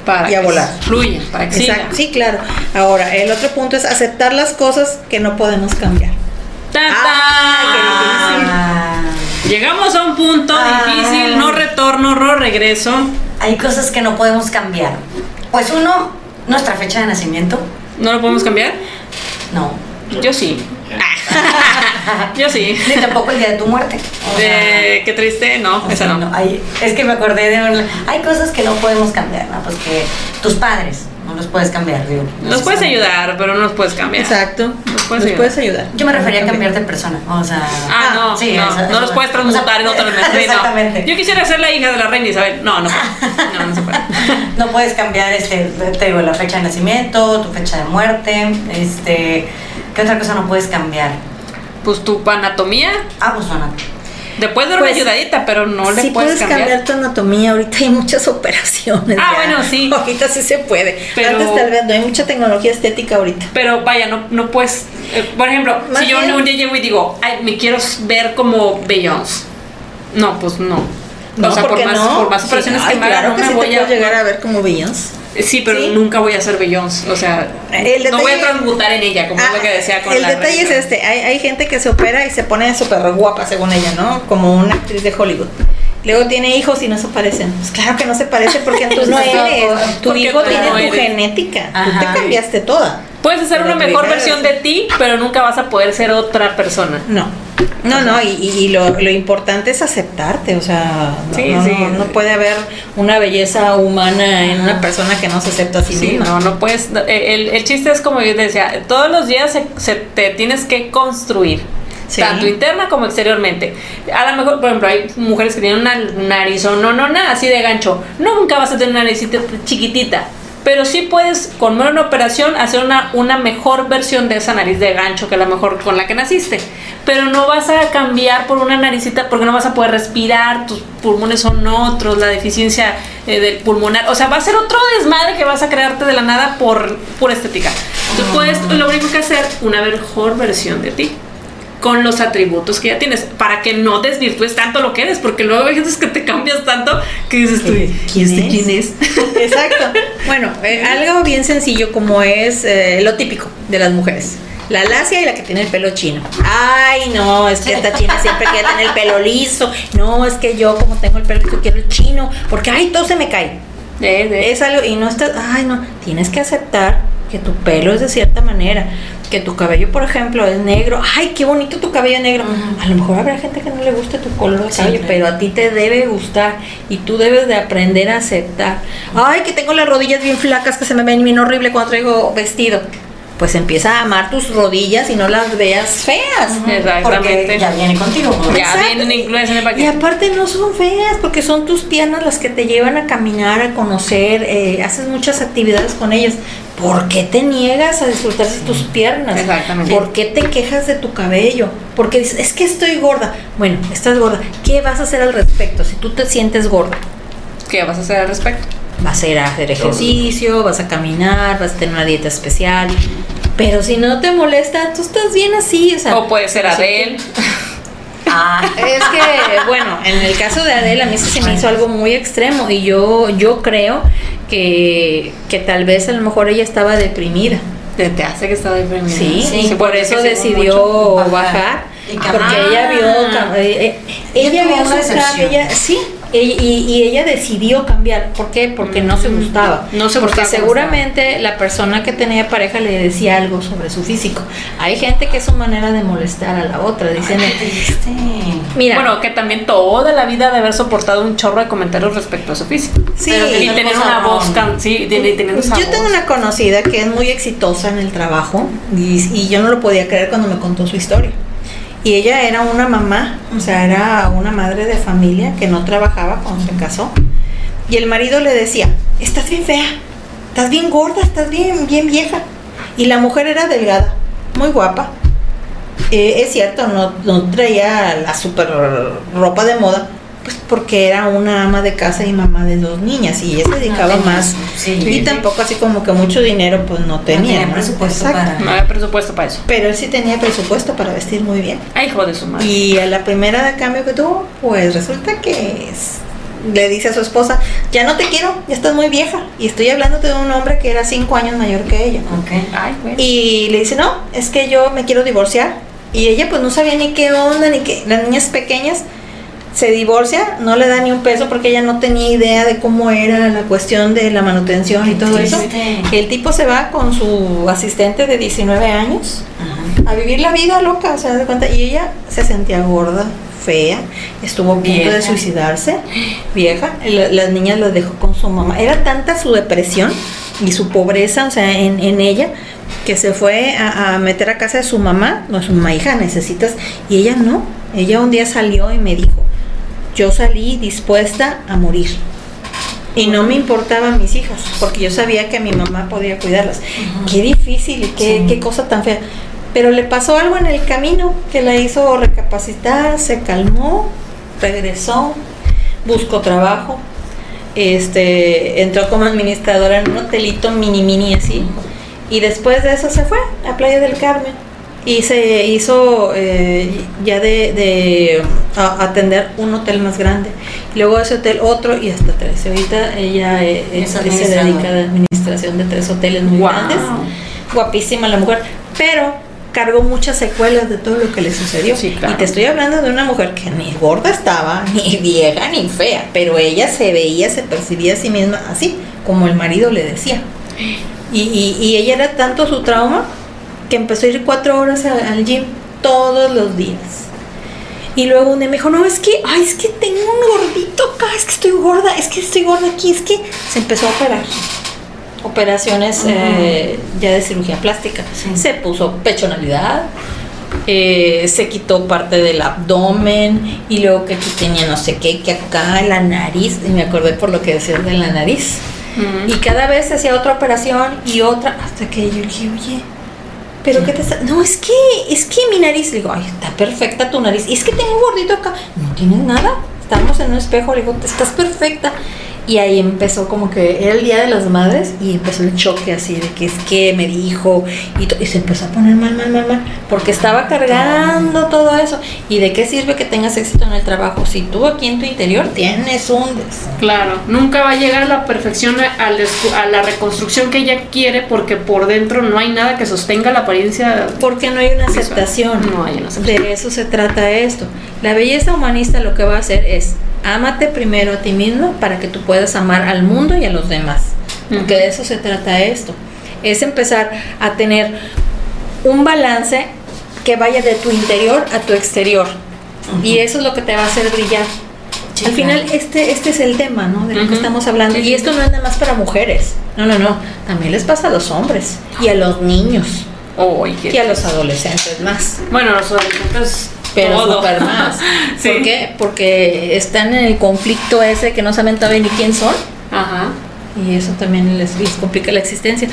Para
Y a
que
volar.
Fluya, para que
Exacto,
siga.
sí, claro. Ahora, el otro punto es aceptar las cosas que no podemos cambiar.
¡Ta, ta!
Ah,
Llegamos a un punto
Ah.
difícil, no retorno, no regreso.
hay cosas que no podemos cambiar. Pues uno, nuestra fecha de nacimiento.
¿No lo podemos cambiar?
No.
Yo sí. Yo sí.
Ni tampoco el día de tu muerte. O sea,
Eh, qué triste, no,
o
esa
sea,
no.
hay- es que me acordé de un- Hay cosas que no podemos cambiar, ¿no? Pues que tus padres no los puedes cambiar, digo.
Nos puedes ayudar, pero no nos puedes cambiar.
Exacto.
Nos puedes ayudar.
puedes ayudar.
Yo me refería a cambiar de persona, o sea...
Ah, no,
sí,
no,
eso-
no
eso-
los puedes transmutar en
o sea,
otra dimensión. sí, no.
Exactamente.
Yo quisiera ser la hija de la reina Isabel. No, no puedo. No, no se puede.
No puedes cambiar, este, te digo, la fecha de nacimiento, tu fecha de muerte, este... ¿Qué otra cosa no puedes cambiar?
Pues tu anatomía.
Ah, pues bueno.
Después de una
Pues,
ayudadita, pero no le
sí
puedes
puedes
cambiar.
cambiar. tu anatomía, ahorita hay muchas operaciones.
Ah,
ya.
bueno, sí.
Ahorita sí se puede.
Pero-
Antes tal vez no hay mucha tecnología estética ahorita.
Pero vaya, no, no puedes. eh, por ejemplo,
Más
si yo
bien-
un día llego y digo, ay, me quiero ver como Beyoncé. No, pues no.
No,
o sea, por más,
no.
por más
Sí,
operaciones
ay,
que me
claro
no
que
me
sí
voy
te
a.
puedes llegar a ver como Beyoncé.
Sí, pero
¿Sí?
nunca voy a ser Beyoncé. O sea,
El
no voy a transmutar en ella, como es lo que decía con
Ah, el
la
detalle es este, hay, hay gente que se opera y se pone súper guapa según ella, ¿no? Como una actriz de Hollywood. Luego tiene hijos y no se parecen. Pues claro que no se parecen porque tú no eres. Tu hijo tiene
no
tu genética. Tú
Ajá.
te cambiaste toda.
Puedes hacer
Pero
una mejor versión de ti, pero nunca vas a poder ser otra persona.
No. No, no, y, lo, lo importante es aceptarte, o sea, no,
Sí,
no,
sí.
no- no puede haber una belleza humana en una persona que no se acepta a sí, misma.
no, no puedes. eh, El, el chiste es como yo te decía, todos los días se, se- te tienes que construir. Tanto interna como exteriormente. A lo mejor, por ejemplo, hay mujeres que tienen una nariz o no, no, nada así de gancho. Nunca vas a tener una naricita chiquitita. Pero sí puedes, con una operación, hacer una, una mejor versión de esa nariz de gancho que la mejor con la que naciste. Pero no vas a cambiar por una naricita porque no vas a poder respirar, tus pulmones son otros, la deficiencia eh, del pulmonar. O sea, va a ser otro desmadre que vas a crearte de la nada por pura estética. Entonces puedes, lo único que hacer, una mejor versión de ti con los atributos que ya tienes para que no desvirtúes tanto lo que eres porque luego hay veces que te cambias tanto que dices tú
¿Quién
¿quién
es?
es? ¿quién es?
Exacto. Bueno, eh, algo bien sencillo como es eh, lo típico de las mujeres. La lacia y la que tiene el pelo chino. Ay, no, es que esta china siempre quiere tener el pelo liso. No, es que yo como tengo el pelo liso quiero el chino. Porque, ay, todo se me cae. Es algo, y no estás, ay, no, tienes que aceptar que tu pelo es de cierta manera. Que tu cabello, por ejemplo, es negro. Ay, qué bonito tu cabello negro. A lo mejor habrá gente que no le guste tu color de
Sí,
cabello,
claro.
pero a ti te debe gustar y tú debes de aprender a aceptar. Ay, que tengo las rodillas bien flacas que se me ven bien horrible cuando traigo vestido. Pues empieza a amar tus rodillas y no las veas feas.
Exactamente.
Porque ya viene contigo. ¿no?
Ya vienen incluidas en el
Y
paquete.
aparte no son feas, porque son tus piernas las que te llevan a caminar, a conocer, eh, haces muchas actividades con ellas. ¿Por qué te niegas a disfrutar de tus piernas?
Exactamente.
¿Por qué te quejas de tu cabello? Porque dices, es que estoy gorda. Bueno, estás gorda. ¿Qué vas a hacer al respecto si tú te sientes gorda?
¿Qué vas a hacer al respecto?
Vas a ir a hacer ejercicio, vas a caminar, vas a tener una dieta especial. Pero si no te molesta, tú estás bien así. O, sea,
O puede ser Adele.
Ah,
es que, bueno, en el caso de Adele, a mí sí se me hizo algo muy extremo y yo, yo creo que, que tal vez a lo mejor ella estaba deprimida.
Te, te hace que está deprimida.
Sí,
Sí,
y por eso decidió bajar, porque ella vio, eh, eh,
Ella
vio su ella- sí, y, y- ella decidió cambiar. ¿Por qué? Porque no se
Mm.
gustaba.
No se
porque
gustaba
seguramente la persona que tenía pareja le decía algo sobre su físico. Hay gente que es su manera de molestar a la otra,
triste.
mira,
Bueno, que también toda la vida de haber soportado un chorro de comentarios respecto a su físico.
sí,
pero
Y tener una voz, can- sí, teniendo esa
Yo
voz.
tengo una conocida que es muy exitosa en el trabajo y, y yo no lo podía creer cuando me contó su historia. Y ella era una mamá, o sea, era una madre de familia que no trabajaba cuando se casó. Y el marido le decía, estás bien fea, estás bien gorda, estás bien, bien vieja. Y la mujer era delgada, muy guapa. Eh, es cierto, no, no traía la super ropa de moda, pues porque era una ama de casa y mamá de dos niñas y ella se dedicaba
tenía-
más
sí,
y
sí.
tampoco así como que mucho dinero pues no tenía,
tenía
¿no?
presupuesto
Exacto.
para-
No había presupuesto para eso.
pero él sí tenía presupuesto para vestir muy bien
Ay, hijo de su madre.
y a la primera de cambio que tuvo pues resulta que es- le dice a su esposa ya no te quiero ya estás muy vieja y estoy hablándote de un hombre que era cinco años mayor que ella
Ok.
Ay,
y le dice no es que yo me quiero divorciar y ella pues no sabía ni qué onda ni qué las niñas pequeñas se divorcia, no le da ni un peso porque ella no tenía idea de cómo era la cuestión de la manutención y todo eso. El tipo se va con su asistente de 19 años
Ajá.
a vivir la vida loca, o sea, de cuenta. Y ella se sentía gorda, fea, estuvo a punto de suicidarse, vieja. La- las niñas las dejó con su mamá. Era tanta su depresión y su pobreza, o sea, en, en ella, que se fue a, a meter a casa de su mamá. No, su mamá, hija, necesitas. Y ella no. Ella un día salió y me dijo: Yo salí dispuesta a morir. Y no me importaban mis hijas, porque yo sabía que mi mamá podía cuidarlas. Qué difícil y qué,
Sí.
qué cosa tan fea. Pero le pasó algo en el camino que la hizo recapacitar, se calmó regresó, buscó trabajo, este, entró como administradora en un hotelito mini mini así. Y después de eso se fue a Playa del Carmen y se hizo eh, ya de, de a- atender un hotel más grande. Y luego ese hotel otro y hasta tres. Ahorita ella eh,
Es
eh, se dedica a la administración de tres hoteles muy
Wow.
grandes. Guapísima la mujer, pero cargó muchas secuelas de todo lo que le sucedió.
Sí, claro.
Y te estoy hablando de una mujer que ni gorda estaba, ni vieja, ni fea, pero ella se veía, se percibía a sí misma así, como el marido le decía. Y, y- y ella era tanto su trauma que empezó a ir cuatro horas a- al gym todos los días. Y luego un día me dijo, no, es que, ay, es que tengo un gordito acá, es que estoy gorda, es que estoy gorda aquí, es que se empezó a operar. Operaciones eh, ya de cirugía plástica.
Sí.
Se puso pechonalidad, eh, se quitó parte del abdomen y luego que aquí tenía no sé qué, que acá la nariz, y me acordé por lo que decías de la nariz.
Ujú.
Y cada vez se hacía otra operación y otra, hasta que yo dije, oye, ¿pero qué te está...? No, es que, es que mi nariz, le digo, ay, está perfecta tu nariz. Y es que tengo un gordito acá. No tienes nada. Estamos en un espejo, le digo, estás perfecta. Y ahí empezó como que era el Día de las Madres y empezó el choque así de que es que me dijo y, se empezó a poner mal, mal, mal, mal, porque estaba cargando todo eso. ¿Y de qué sirve que tengas éxito en el trabajo si tú aquí en tu interior tienes un des-
Claro, nunca va a llegar a la perfección, a la reconstrucción que ella quiere, porque por dentro no hay nada que sostenga la apariencia.
Porque no hay una
Visual.
aceptación.
No hay una aceptación.
De eso se trata esto. La belleza humanista lo que va a hacer es ámate primero a ti mismo para que tú puedas amar al mundo y a los demás. Porque de eso se trata esto. Es empezar a tener un balance que vaya de tu interior a tu exterior. Y eso es lo que te va a hacer brillar.
Sí,
Al final,
claro.
este, este es el tema, ¿no? De lo que estamos hablando.
Sí,
y esto no es nada más para mujeres. No, no, no. También les pasa a los hombres y a los niños
qué-
y a los adolescentes más.
Bueno, los adolescentes.
Pero
todo.
súper más.
sí.
¿Por qué? Porque están en el conflicto ese que no saben todavía ni quién son.
Ajá.
Y eso también les, les complica la existencia.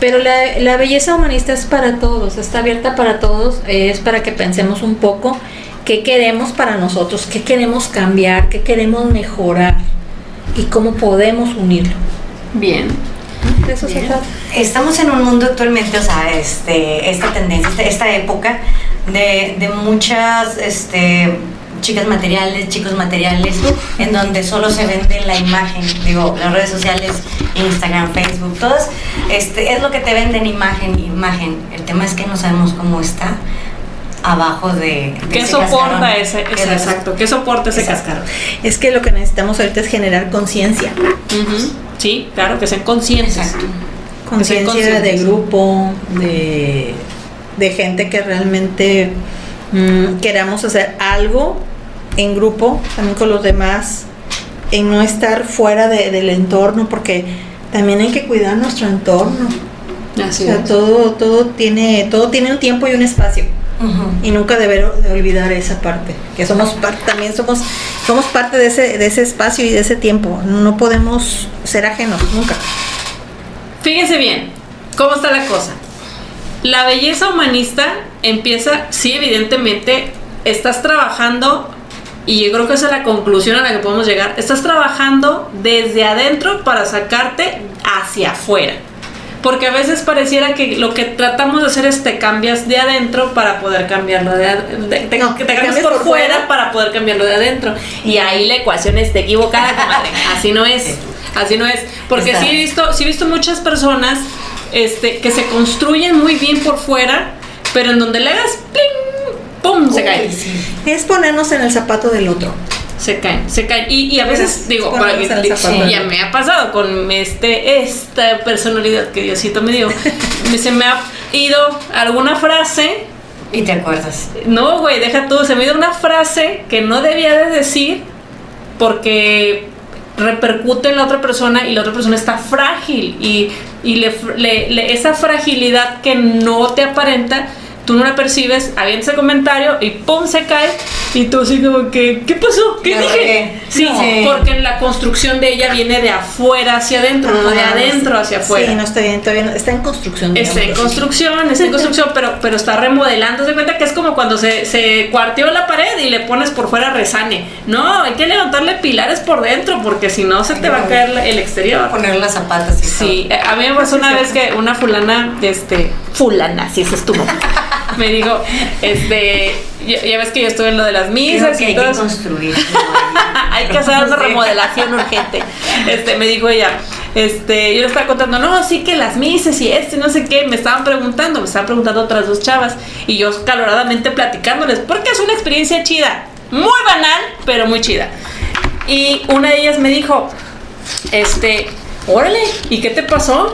Pero la, la belleza humanista es para todos, está abierta para todos, es para que pensemos un poco qué queremos para nosotros, qué queremos cambiar, qué queremos mejorar y cómo podemos unirlo.
Bien.
De eso se
Bien.
trata.
Estamos en un mundo actualmente, o sea, este, esta tendencia, esta, esta época de, de muchas este, chicas materiales, chicos materiales, en donde solo se vende la imagen. Digo, las redes sociales, Instagram, Facebook, todas, este, es lo que te venden imagen, imagen. El tema es que no sabemos cómo está abajo de, de
¿Qué soporta ese,
los-
exacto? ¿Qué soporta ese
Exacto.
cascarón?
Es que lo que necesitamos ahorita es generar conciencia.
Sí, claro, que sean conscientes.
Exacto.
conciencia de grupo, de, de gente que realmente mm, queramos hacer algo en grupo, también con los demás, en no estar fuera de- del entorno, porque también hay que cuidar nuestro entorno.
Así
o sea,
es.
todo, todo tiene, todo tiene un tiempo y un espacio. Y nunca deber de olvidar esa parte, que somos parte, también somos, somos parte de ese, de ese espacio y de ese tiempo. No podemos ser ajenos, nunca.
Fíjense bien, ¿cómo está la cosa? La belleza humanista empieza, sí, evidentemente, estás trabajando, y yo creo que esa es la conclusión a la que podemos llegar, estás trabajando desde adentro para sacarte hacia afuera. Porque a veces pareciera que lo que tratamos de hacer es te cambias de adentro para poder cambiarlo de, ad- de- te,
No,
que te
te
cambias por
por
fuera
fuera.
para poder cambiarlo de adentro. Y ahí la ecuación está equivocada, comadre. Así no es. Así no es. Porque sí he visto, sí he visto muchas personas este, que se construyen muy bien por fuera, pero en donde le hagas pling, pum, se
Uy,
caen.
sí.
Es ponernos en el zapato del otro.
Se caen, se caen. Y, y a veces,
Es
digo, para-
zapato.
ya me ha pasado con este, esta personalidad que Diosito me dio. se me ha ido alguna frase.
Y te acuerdas.
No, güey, deja tú. Se me ha ido una frase que no debía de decir porque repercute en la otra persona y la otra persona está frágil. Y, y le, le- le- esa fragilidad que no te aparenta, tú no la percibes, avienta ese comentario y pum, se cae. Y tú así como que, ¿qué pasó? ¿Qué dije? Sí,
No.
porque la construcción de ella viene de afuera hacia adentro, no de adentro hacia afuera.
Sí, no está bien, todavía no- está en construcción.
Está en construcción, está en construcción, pero, pero está remodelando. Se cuenta que es como cuando se, se cuarteó la pared y le pones por fuera resane. No, hay que levantarle pilares por dentro porque si no se te va a caer el exterior.
Poner las zapatas y
Sí, a mí me pasó una vez que una fulana, este, fulana, si ese estuvo, me dijo, este, ya, ya ves que yo estuve en lo de las
Creo
misas
que
y
hay
todo
que construir.
hay que hacer una remodelación urgente. Este, me dijo ella, este, yo le estaba contando, no, sí que las misas y este, no sé qué, me estaban preguntando, me estaban preguntando otras dos chavas, y yo caloradamente platicándoles, porque es una experiencia chida, muy banal, pero muy chida. Y una de ellas me dijo, este, órale, ¿y qué te pasó?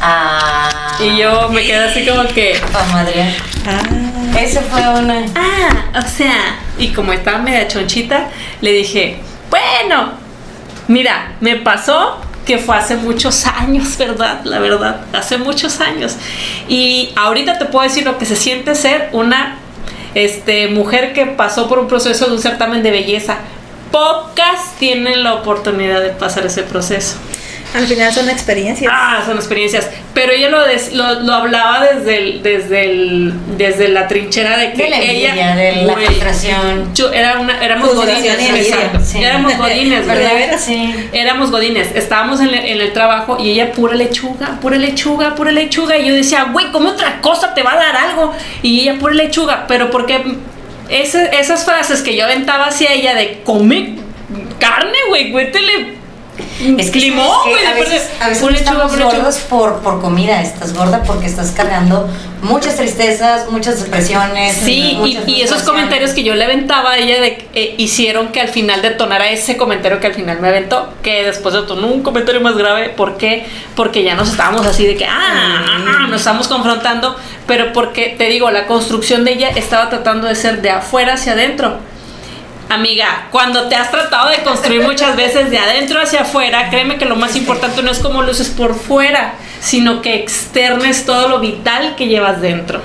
Ah.
Y yo me quedé así como que,
Pa' madrear.
Ah,
Eso fue una.
ah, o sea, y como estaba media chonchita, le dije, bueno, mira, me pasó que fue hace muchos años, ¿verdad? La verdad, hace muchos años. Y ahorita te puedo decir lo que se siente ser una este, mujer que pasó por un proceso de un certamen de belleza. Pocas tienen la oportunidad de pasar ese proceso.
Al final son experiencias.
Ah, son experiencias. Pero ella lo, des- lo, lo hablaba desde, el, desde, el, desde la trinchera de que
De la envidia,
ella.
de la frustración.
yo- era una, éramos godines. exacto.
Sí.
Éramos godines,
¿Verdad?
¿verdad?
Sí.
Éramos godines. Estábamos en, el- en el trabajo y ella pura lechuga, pura lechuga, pura lechuga. Y yo decía, güey, ¿cómo otra cosa te va a dar algo? Y ella pura lechuga. Pero porque ese- esas frases que yo aventaba hacia ella de come carne, güey, cuéntele.
Es que
limón,
¿sabes qué?
güey,
a veces, a veces
lechuga,
estamos
pura lechuga.
gordos por, por comida, estás gorda porque estás cargando muchas tristezas, muchas depresiones.
Sí, y,
muchas
y esos comentarios que yo le aventaba a ella de, eh, hicieron que al final detonara ese comentario que al final me aventó, que después detonó un comentario más grave. ¿Por qué? Porque ya nos estábamos así de que, ah, ah, ah, nos estamos confrontando, pero porque, te digo, la construcción de ella estaba tratando de ser de afuera hacia adentro. Amiga, cuando te has tratado de construir muchas veces de adentro hacia afuera, créeme que lo más importante no es cómo luces por fuera, sino que externes todo lo vital que llevas dentro.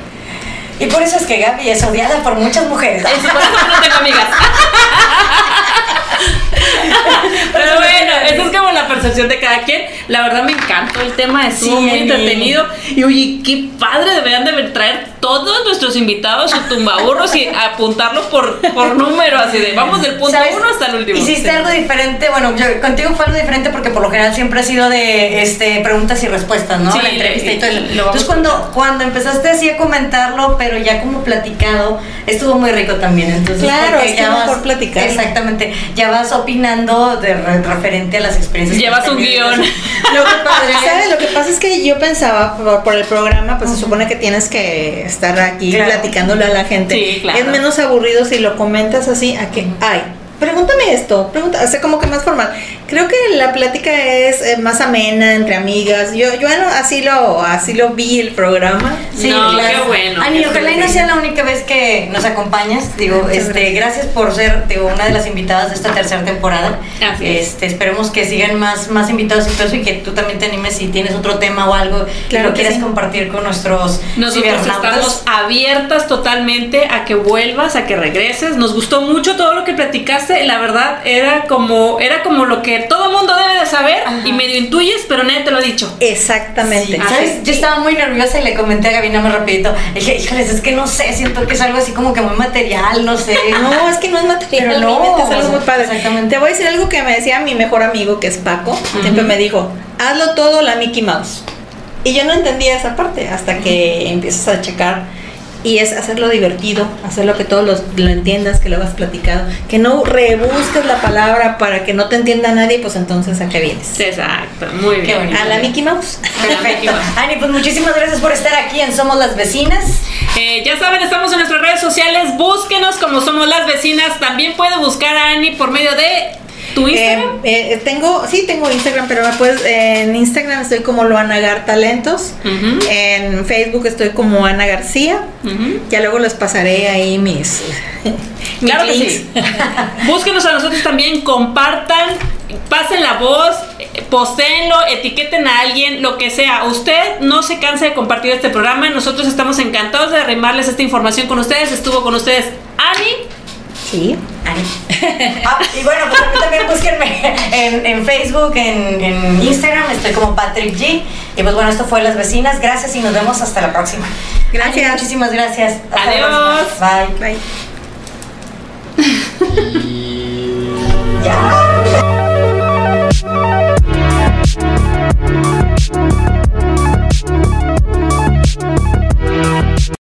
Y por eso es que Gaby es odiada por muchas mujeres.
Es por eso no tengo amigas. Pero bueno, eso es como la percepción de cada quien. La verdad me encantó el tema, estuvo
Sí,
muy entretenido. Y oye, qué padre, deberían de traer todos nuestros invitados su tumbaburros y apuntarlos por, por número, así de vamos del punto
¿Sabes?
uno hasta el último.
Hiciste algo diferente, bueno, yo contigo fue algo diferente porque por lo general siempre ha sido de este preguntas y respuestas, ¿no?
Sí,
la entrevista y todo.
lo
Entonces cuando, cuando empezaste así a comentarlo, pero ya como platicado, estuvo muy rico también. Entonces,
Claro, es que es mejor platicar.
Exactamente, ya vas opinando de re- referente a las experiencias.
Llevas un guion.
Lo que padre.
¿Sabes? Lo que pasa es que yo pensaba por, por el programa, pues se supone que tienes que estar aquí
Claro.
platicándole a la gente.
Sí, claro.
Es menos aburrido si lo comentas así a que, ay, pregúntame esto, pregunta, o sea, como que más formal. Creo que la plática es eh, más amena entre amigas. Yo, yo bueno, así lo, así lo vi el programa.
Sí,
No,
claro.
qué bueno.
Ani, ojalá y no sea la única vez que nos acompañas. Digo,
Muchas
este, gracias. por ser digo, una de las invitadas de esta tercera temporada.
Así es.
Este, esperemos que sigan más, más invitados y todo eso y que tú también te animes si tienes otro tema o algo que
Claro
lo
que
quieras
sí.
compartir con nuestros
Nosotros estamos abiertas totalmente a que vuelvas, a que regreses. Nos gustó mucho todo lo que platicaste. La verdad era como era como lo que todo mundo debe de saber
Ajá.
y medio intuyes, pero nadie te lo ha dicho.
Exactamente.
Sí, ¿Sabes?
sí.
Yo estaba muy nerviosa y le comenté a Gabina más rapidito. Dije, híjoles, es que no sé, siento que es algo así como que muy material, no sé.
No, es que no es material,
Pero no,
realmente es algo muy padre.
exactamente.
Te voy a decir algo que me decía mi mejor amigo, que es Paco, siempre me dijo, hazlo todo la Mickey Mouse. Y yo no entendía esa parte hasta que empiezas a checar y es hacerlo divertido, hacerlo que todos los- lo entiendas, que lo hagas platicado, que no rebusques la palabra para que no te entienda nadie, pues entonces a qué vienes.
Exacto, muy
Qué
bien.
bonito.
A la Mickey Mouse.
Perfecto. Ani, pues muchísimas gracias por estar aquí en Somos las Vecinas.
Eh, ya saben, estamos en nuestras redes sociales. Búsquenos como somos las vecinas. También puede buscar a Ani por medio de tu Instagram.
Eh, eh, tengo, sí, tengo Instagram, pero en Instagram estoy como Loana Gar Talentos.
Ujú,
En Facebook estoy como Ana García. Ya luego les pasaré ahí mis. mis
Claro que sí. Búsquenos a nosotros también, compartan, pasen la voz, eh, postéenlo, etiqueten a alguien, lo que sea. Usted no se canse de compartir este programa. Nosotros estamos encantados de arrimarles esta información con ustedes. Estuvo con ustedes Ani.
Sí. Ay.
Ah, y bueno, pues a mí también búsquenme en, Facebook, en, Instagram, estoy como Patrick G. Y pues bueno, esto fue Las Vecinas. Gracias y nos vemos hasta la próxima.
Gracias.
Muchísimas gracias. Hasta
Adiós.
La Bye.
Bye.
ya.